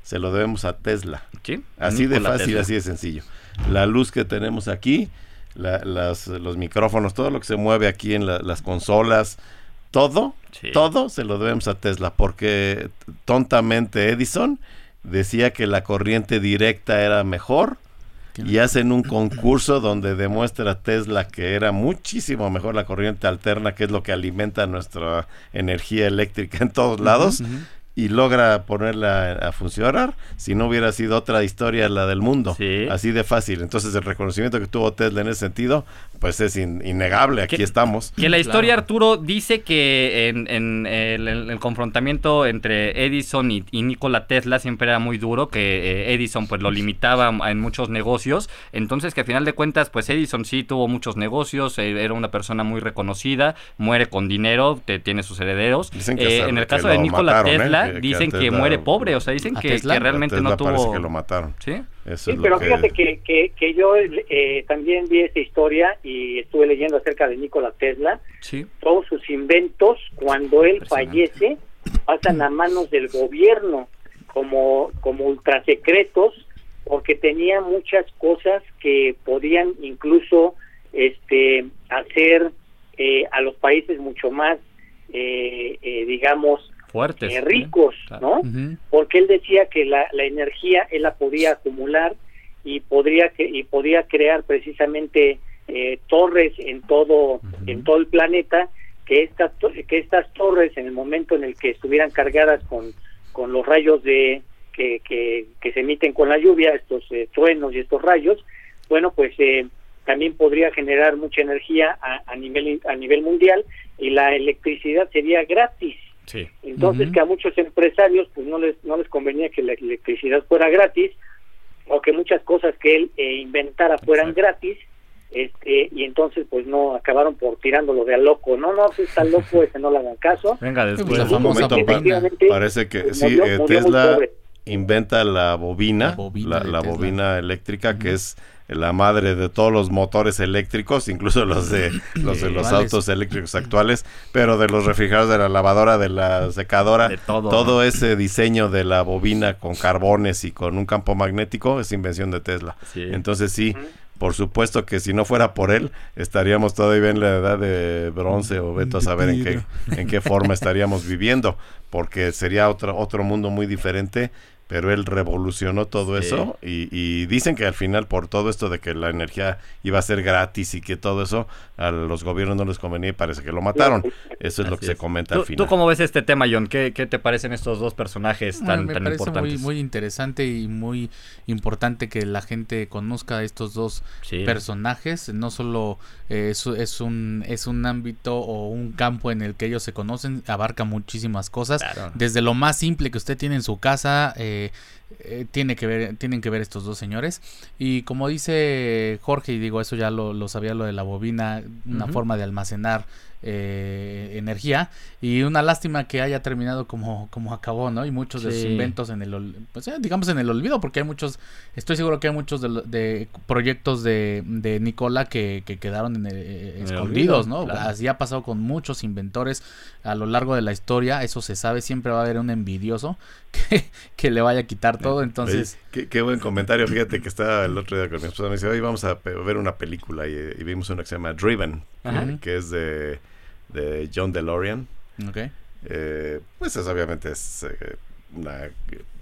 se lo debemos a Tesla. sí. Así de Nikola fácil, Tesla. así de sencillo. La luz que tenemos aquí, la- las- los micrófonos, todo lo que se mueve aquí en la- las consolas, todo, Sí. todo se lo debemos a Tesla, porque tontamente Edison decía que la corriente directa era mejor y hacen un concurso donde demuestra Tesla que era muchísimo mejor la corriente alterna, que es lo que alimenta nuestra energía eléctrica en todos lados, y logra ponerla a funcionar. Si no hubiera sido otra historia la del mundo, Sí. así de fácil. Entonces el reconocimiento que tuvo Tesla en ese sentido, pues es in- innegable. Aquí ¿Qué- estamos. Que la Claro. historia, Arturo, dice que en, en el, el- el confrontamiento entre Edison y, y Nikola Tesla siempre era muy duro, que eh, Edison pues lo limitaba en muchos negocios, entonces que a final de cuentas pues Edison sí tuvo muchos negocios, eh, era una persona muy reconocida, muere con dinero, te- tiene sus herederos. Dicen que Eh, hasta en el que caso de Nikola mataron. Tesla, Que- dicen que Tesla- muere pobre, o sea, dicen ¿A que, realmente no tuvo... que lo mataron. ¿Sí? Eso Sí, es lo pero que- fíjate que, que, que yo eh, también vi esa historia y estuve leyendo acerca de Nikola Tesla. Sí. Todos sus inventos, cuando él fallece, pasan a manos del gobierno como, como ultrasecretos, porque tenía muchas cosas que podían incluso este, hacer eh, a los países mucho más, eh, eh, digamos, Fuertes. eh, ¿sí? ricos. ¿no? Porque él decía que la, la energía él la podía acumular y podría que y podía crear precisamente eh, torres en todo en todo el planeta que estas que estas torres en el momento en el que estuvieran cargadas con con los rayos de que, que, que se emiten con la lluvia estos eh, truenos y estos rayos bueno pues eh, también podría generar mucha energía a, a nivel a nivel mundial y la electricidad sería gratis Sí. entonces que a muchos empresarios pues no les no les convenía que la electricidad fuera gratis o que muchas cosas que él eh, inventara fueran Exacto. gratis este y entonces pues no acabaron por tirándolo de a loco no no pues está loco ese no le hagan caso Venga, después. la un famosa momento, pa- bobina. Efectivamente, Parece que pues, sí, murió- eh, murió muy Tesla pobre. Inventa la bobina, La bobina la, de la Tesla. bobina eléctrica, que es la madre de todos los motores eléctricos, incluso los de los, de los autos eléctricos actuales, pero de los refrigeradores, de la lavadora, de la secadora, De todo. ese diseño de la bobina con carbones y con un campo magnético es invención de Tesla. Sí. Entonces sí, por supuesto que si no fuera por él, estaríamos todavía en la edad de bronce o veto a saber en qué, en qué forma estaríamos viviendo, porque sería otro, otro mundo muy diferente, pero él revolucionó todo Sí. eso y, y dicen que al final por todo esto de que la energía iba a ser gratis y que todo eso a los gobiernos no les convenía y parece que lo mataron. Eso es lo que se comenta ¿Tú, al final. ¿Tú cómo ves este tema, John? ¿Qué, qué te parecen estos dos personajes Bueno, tan, me tan parece muy, importantes? muy interesante y muy importante que la gente conozca a estos dos Sí. personajes. No solo eh, es, es un es un ámbito o un campo en el que ellos se conocen, abarca muchísimas cosas. Claro. Desde lo más simple que usted tiene en su casa, eh, えー eh, tiene que ver, tienen que ver estos dos señores. Y como dice Jorge, y digo, eso ya lo, lo sabía lo de la bobina, una forma de almacenar eh, energía. Y una lástima que haya terminado como, como acabó, ¿no? Y muchos de sus inventos en el, pues, eh, digamos en el olvido, porque hay muchos, estoy seguro que hay muchos de, de proyectos de, de Nicola que, que quedaron en el- eh, escondidos, olvido, ¿no? claro. Así ha pasado con muchos inventores a lo largo de la historia, eso se sabe, siempre va a haber un envidioso que, que le vaya a quitar todo, entonces... Oye, qué, qué buen comentario. Fíjate que estaba el otro día con mi esposa. Me dice, hoy vamos a ver una película. Y, y vimos una que se llama Driven, eh, que es de, de John DeLorean. ok. Eh, pues es obviamente es eh, una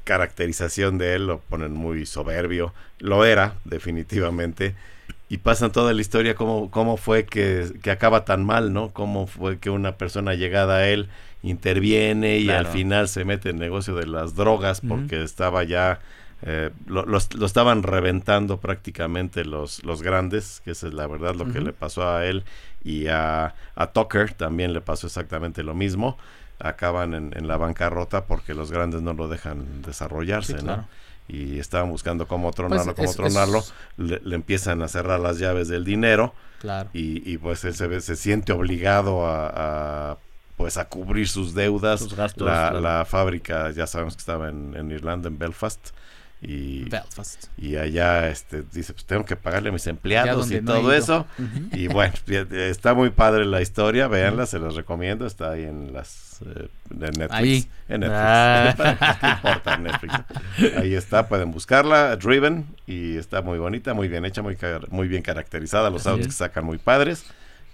caracterización de él lo ponen muy soberbio. Lo era, definitivamente. Y pasan toda la historia, cómo, cómo fue que, que acaba tan mal, ¿no? Cómo fue que una persona llegada a él interviene y al final se mete en el negocio de las drogas porque estaba ya eh, lo, los- lo estaban reventando prácticamente los, los grandes, que esa es la verdad lo que le pasó a él y a, a Tucker también le pasó exactamente lo mismo. Acaban en, en la bancarrota porque los grandes no lo dejan desarrollarse, Sí, ¿no? Y estaban buscando cómo tronarlo, Pues cómo es- tronarlo. es- Le, le empiezan a cerrar las llaves del dinero Claro. y, y, pues él se, ve- se siente obligado a, a, pues a cubrir sus deudas. Sus gastos, la, claro. la fábrica, ya sabemos que estaba en, en Irlanda, en Belfast. Y, Belfast. y allá este, dice, pues tengo que pagarle a mis empleados y no todo eso. Y bueno, está muy padre la historia, véanla, se los recomiendo, está ahí en las eh, de Netflix. Ahí. En Netflix. Ah. ¿Qué importa Netflix? Ahí está, pueden buscarla, Driven, y está muy bonita, muy bien hecha, muy, muy bien caracterizada, los autos que sacan muy padres.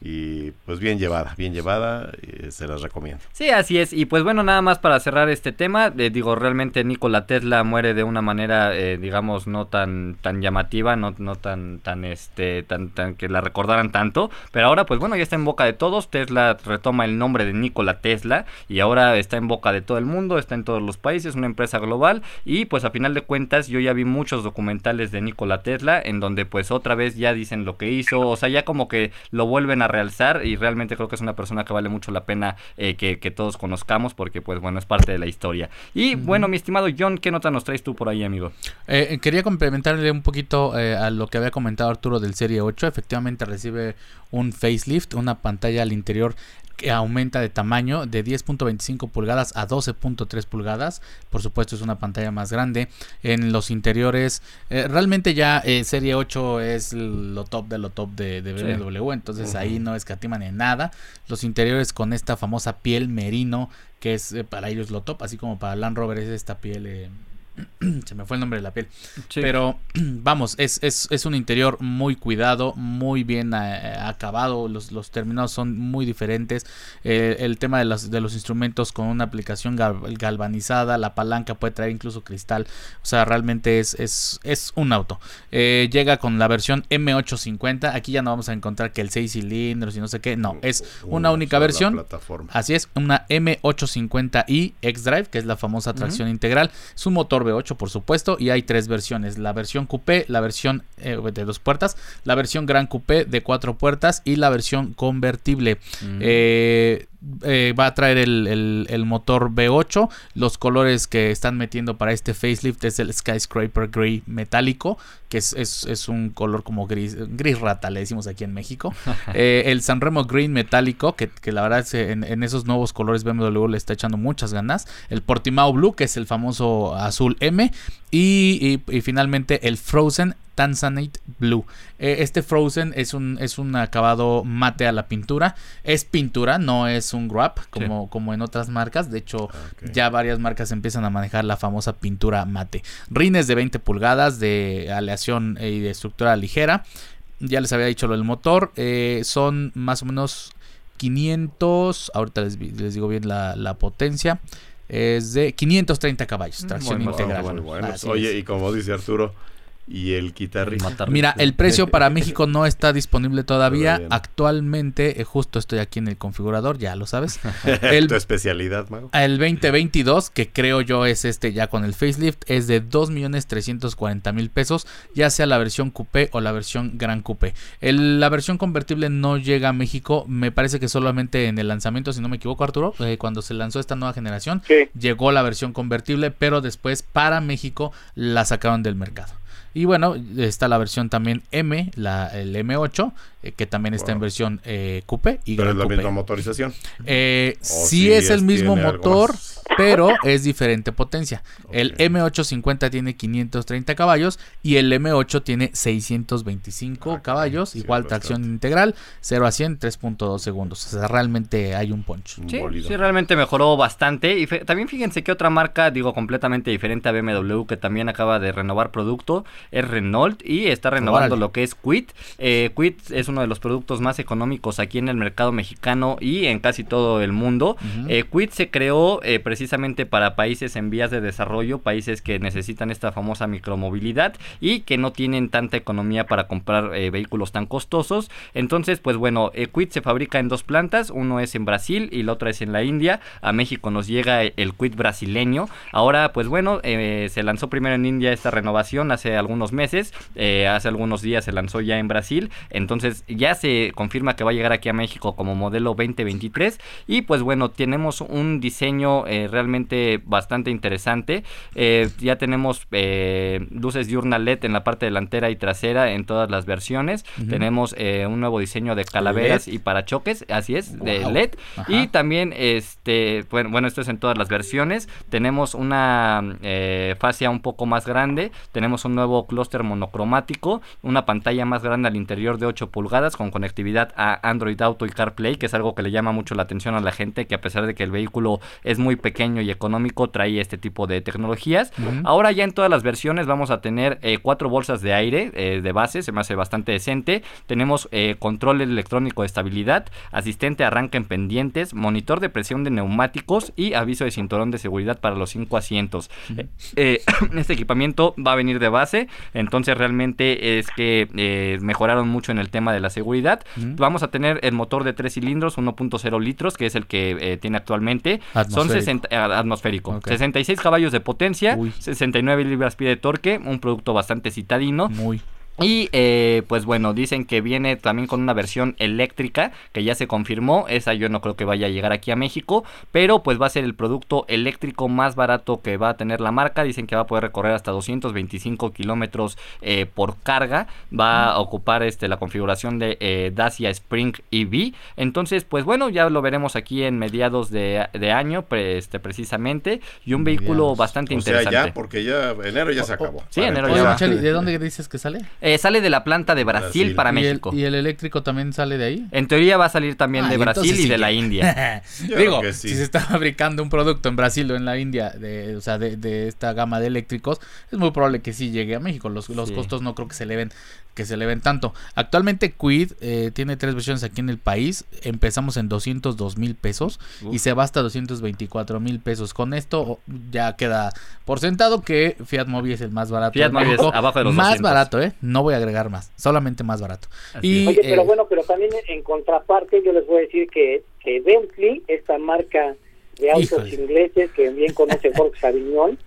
Y pues bien llevada, bien llevada, y se las recomiendo. Sí, así es. Y pues bueno, nada más para cerrar este tema, eh, digo, realmente Nikola Tesla muere de una manera, eh, digamos, no tan tan llamativa, no, no tan tan este tan tan que la recordaran tanto, pero ahora pues bueno, ya está en boca de todos. Tesla retoma el nombre de Nikola Tesla y ahora está en boca de todo el mundo, está en todos los países, una empresa global y pues a final de cuentas yo ya vi muchos documentales de Nikola Tesla en donde pues otra vez ya dicen lo que hizo, o sea, ya como que lo vuelven a realzar y realmente creo que es una persona que vale mucho la pena eh, que, que todos conozcamos porque pues bueno, es parte de la historia. Y bueno, mi estimado John, ¿qué nota nos traes tú por ahí, amigo? Eh, quería complementarle un poquito eh, a lo que había comentado Arturo del Serie 8. Efectivamente recibe un facelift, una pantalla al interior que aumenta de tamaño de 10.25 pulgadas a 12.3 pulgadas. Por supuesto es una pantalla más grande. En los interiores, eh, realmente ya eh, Serie 8 es lo top de lo top de, de Sí. BMW. Entonces ahí no escatiman en nada. Los interiores con esta famosa piel merino que es eh, para ellos lo top. Así como para Land Rover es esta piel... se me fue el nombre de la piel. Sí. Pero vamos, es, es, es un interior muy cuidado, muy bien eh, acabado. Los, los terminados son muy diferentes. Eh, el tema de los, de los instrumentos con una aplicación gal- galvanizada, la palanca puede traer incluso cristal. O sea, realmente es, es, es un auto. Eh, llega con la versión M850. Aquí ya no vamos a encontrar que el 6 cilindros y no sé qué. No, es una única sola versión. plataforma. Así es, una M850i X-Drive, que es la famosa tracción integral. Es un motor V8, por supuesto, y hay tres versiones: la versión coupé, la versión eh, de dos puertas, la versión gran coupé de cuatro puertas y la versión convertible. Mm. Eh, eh, va a traer el, el- el motor V8. Los colores que están metiendo para este facelift es el Skyscraper Grey metálico, que es, es- es un color como gris, gris rata, le decimos aquí en México. Eh, el Sanremo Green metálico, que, que la verdad es, en, en esos nuevos colores BMW le está echando muchas ganas. El Portimao Blue, que es el famoso azul M. Y, y- y finalmente el Frozen Tanzanite Blue. Eh, este Frozen es un, es un acabado mate a la pintura. Es pintura, no es un wrap como, como en otras marcas. De hecho, Ok. ya varias marcas empiezan a manejar la famosa pintura mate. Rines de 20 pulgadas de aleación eh, y de estructura ligera. Ya les había dicho lo del motor. eh, son más o menos 500. Ahorita les, les digo bien la, la potencia. Es de 530 caballos. Mm, Tracción integral. Oye, es. y como dice Arturo, y el guitarrista. Mira, el precio para México no está disponible todavía. Todavía no. Actualmente, eh, justo estoy aquí en el configurador, ya lo sabes. El, tu especialidad, Mago. el 2022, que creo yo es este ya con el facelift, es de 2.340.000 pesos, ya sea la versión coupé o la versión gran coupé. El- la versión convertible no llega a México, me parece que solamente en el lanzamiento, si no me equivoco, Arturo, eh, cuando se lanzó esta nueva generación, Sí. llegó la versión convertible, pero después para México la sacaron del mercado. Y bueno, está la versión también M, la, el M8, eh, que también está en Wow. versión eh, coupé y Pero gran es la coupé. misma motorización. Eh, O sí sí es el mismo motor. Pero es diferente potencia. El Ok. M850 tiene 530 caballos y el M8 tiene 625 Ah, caballos, sí, igual bastante. tracción integral, 0 a 100 3.2 segundos. O sea, realmente hay un punch. Un Sí, sí, realmente mejoró bastante. Y también fíjense que otra marca, digo, completamente diferente a BMW, que también acaba de renovar producto, es Renault y está renovando Órale. lo que es Quid. Eh, Quid es uno de los productos más económicos aquí en el mercado mexicano y en casi todo el mundo. Ujú. Eh, Quid se creó eh, precisamente precisamente para países en vías de desarrollo, países que necesitan esta famosa micromovilidad y que no tienen tanta economía para comprar eh, vehículos tan costosos. Entonces, pues bueno, eh, Quid se fabrica en dos plantas, uno es en Brasil y la otra es en la India. A México nos llega el Quid brasileño. Ahora, pues bueno, eh, se lanzó primero en India esta renovación hace algunos meses, hace algunos días se lanzó ya en Brasil, entonces ya se confirma que va a llegar aquí a México como modelo 2023 y pues bueno, tenemos un diseño realmente bastante interesante. ya tenemos luces diurna LED en la parte delantera y trasera en todas las versiones. Tenemos eh, un nuevo diseño de calaveras y parachoques, así es, de LED. Y también, este, bueno, bueno, esto es en todas las versiones. Tenemos una eh, fascia un poco más grande. Tenemos un nuevo clúster monocromático, una pantalla más grande al interior de 8 pulgadas con conectividad a Android Auto y CarPlay, que es algo que le llama mucho la atención a la gente, que a pesar de que el vehículo es muy pequeño y económico, trae este tipo de tecnologías. Ahora ya en todas las versiones vamos a tener eh, cuatro bolsas de aire eh, de base, se me hace bastante decente. Tenemos eh, control electrónico de estabilidad, asistente arranque en pendientes, monitor de presión de neumáticos y aviso de cinturón de seguridad para los cinco asientos. este equipamiento va a venir de base, entonces realmente es que mejoraron mucho en el tema de la seguridad. Vamos a tener el motor de 3 cilindros, 1.0 litros, que es el que tiene actualmente. Son 60, atmosférico. 66 caballos de potencia, 69 libras-pie de torque, un producto bastante citadino. Muy. Y eh, pues bueno, dicen que viene también con una versión eléctrica que ya se confirmó. Esa yo no creo que vaya a llegar aquí a México, pero pues va a ser el producto eléctrico más barato que va a tener la marca. Dicen que va a poder recorrer hasta 225 kilómetros eh, por carga. Va a ocupar este, la configuración de eh, Dacia Spring EV. Entonces, pues bueno, ya lo veremos aquí en mediados de, año, este, precisamente. Y un vehículo bastante o interesante. Sea, ya, porque ya enero ya se acabó. Sí, enero ya. ¿De dónde dices que sale? Eh, sale de la planta de Brasil, para México. ¿Y el, eléctrico también sale de ahí? En teoría va a salir también ah, de Brasil y de la India. Digo, si se está fabricando un producto en Brasil o en la India, de, o sea, de, esta gama de eléctricos, es muy probable que sí llegue a México. Los, los costos no creo que se eleven que se le ven tanto. Actualmente Quid eh, tiene tres versiones aquí en el país. Empezamos en 202 mil pesos y se va hasta 224 mil pesos. Con esto ya queda por sentado que Fiat Mobi es el más barato. Fiat Mobi es abajo de los Más barato, ¿eh? No voy a agregar más, solamente más barato. y, Oye, pero eh, bueno, pero también en contraparte yo les voy a decir que, que Bentley, esta marca de autos ingleses que bien conoce Jorge Savignón,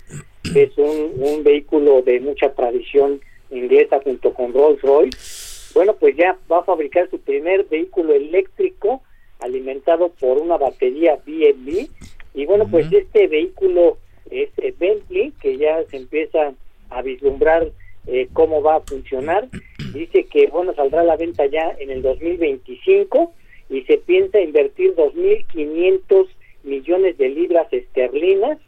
es un, un vehículo de mucha tradición inglesa junto con Rolls Royce, bueno, pues ya va a fabricar su primer vehículo eléctrico alimentado por una batería BMW. Y bueno, pues este vehículo, este Bentley, que ya se empieza a vislumbrar eh, cómo va a funcionar, dice que bueno, saldrá a la venta ya en el 2025 y se piensa invertir 2.500 millones de libras esterlinas.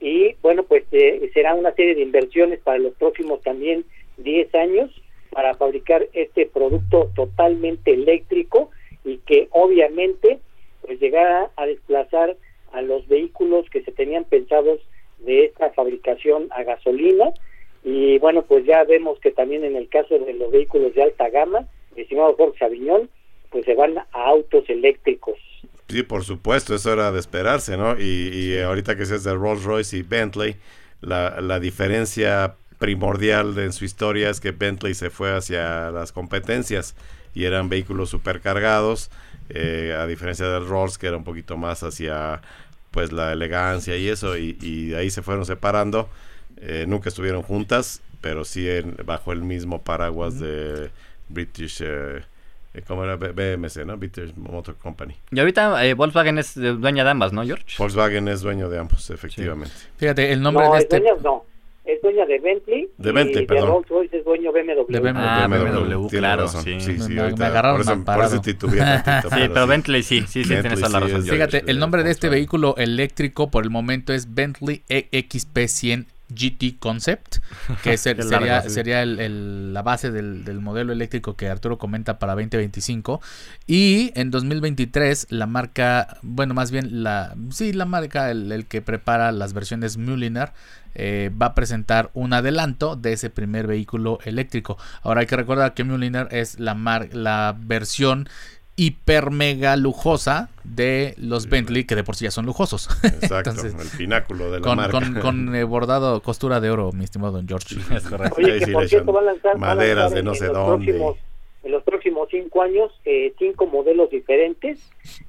Y bueno, pues eh, será una serie de inversiones para los próximos también 10 años para fabricar este producto totalmente eléctrico y que obviamente pues llegará a desplazar a los vehículos que se tenían pensados de esta fabricación a gasolina y bueno pues ya vemos que también en el caso de los vehículos de alta gama estimado Jorge Aviñón pues se van a autos eléctricos Sí, por supuesto, eso era de esperarse, ¿no? Y, ahorita que es de Rolls Royce y Bentley, la, la diferencia primordial en su historia es que Bentley se fue hacia las competencias y eran vehículos supercargados, eh, a diferencia del Rolls que era un poquito más hacia pues la elegancia y eso, y, de ahí se fueron separando. Eh, nunca estuvieron juntas, pero sí bajo el mismo paraguas de British eh, eh, como era BMC, ¿no? British Motor Company. Y ahorita eh, Volkswagen es dueña de ambas, ¿no, George? Volkswagen es dueño de ambos, efectivamente. Fíjate, el nombre de este... no. Es dueña de Bentley. De Bentley, y perdón. De Rolls Royce es dueño BMW. De BMW, ah, BMW, claro. Sí, sí, sí me, me agarraron por eso, por eso tantito, Sí, pero Bentley sí, sí, sí, tienes toda la razón. Fíjate, el nombre de este vehículo eléctrico por el momento es Bentley EXP100 GT Concept, que sería, sería la base del, modelo eléctrico que Arturo comenta para 2025. Y en 2023 la marca, bueno, más bien la, sí, la marca, el, que prepara las versiones Mulliner, eh, va a presentar un adelanto de ese primer vehículo eléctrico. Ahora hay que recordar que Mulliner es la, mar, la versión hiper mega lujosa de los Bentley, que de por sí ya son lujosos. Exacto, el pináculo de la con, marca. Con, con eh, bordado, costura de oro, mi estimado Don George. Es correcto. Oye, Ahí que sí por le cierto echan va a lanzar, va a maderas lanzar de en- no sé los dónde. próximos- en los próximos cinco años, eh, cinco modelos diferentes.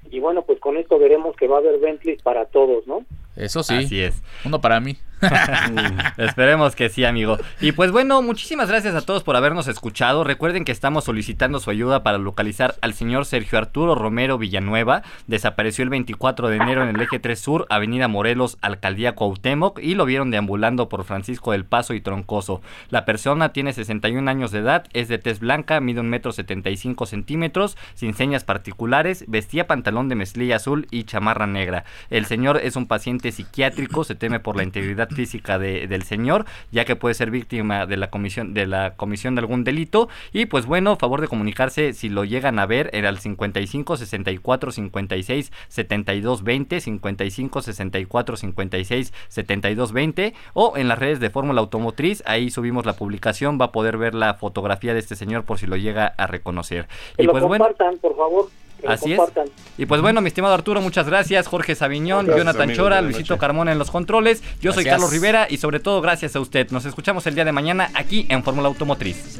Y bueno, pues con esto veremos que va a haber Bentleys para todos, ¿no? Eso sí, Así es. uno para mí. Esperemos que sí, amigo. Y pues bueno, muchísimas gracias a todos por habernos escuchado. Recuerden que estamos solicitando su ayuda para localizar al señor Sergio Arturo Romero Villanueva. Desapareció el 24 de enero en el eje 3 Sur, Avenida Morelos, Alcaldía Cuauhtémoc, y lo vieron deambulando por Francisco del Paso y Troncoso. La persona tiene 61 años de edad, es de tez blanca, mide un metro 75 centímetros, sin señas particulares, vestía pantalón de mezclilla azul y chamarra negra. El señor es un paciente psiquiátrico, se teme por la integridad física de- del señor, ya que puede ser víctima de la comisión de la comisión de algún delito. Y pues bueno, favor de comunicarse si lo llegan a ver, era el 55 64 56 72 20, 55 64 56 72 20, o en las redes de Fórmula Automotriz, ahí subimos la publicación, va a poder ver la fotografía de este señor por si lo llega a reconocer. Que Y lo pues bueno. compartan, por favor. Así es. Y pues bueno, mi estimado Arturo, muchas gracias. Jorge Sabiñón, Gracias, Jonathan amigos, Chora, Luisito. Carmona en los controles. Yo soy. Carlos Rivera y sobre todo gracias a usted. Nos escuchamos el día de mañana aquí en Fórmula Automotriz.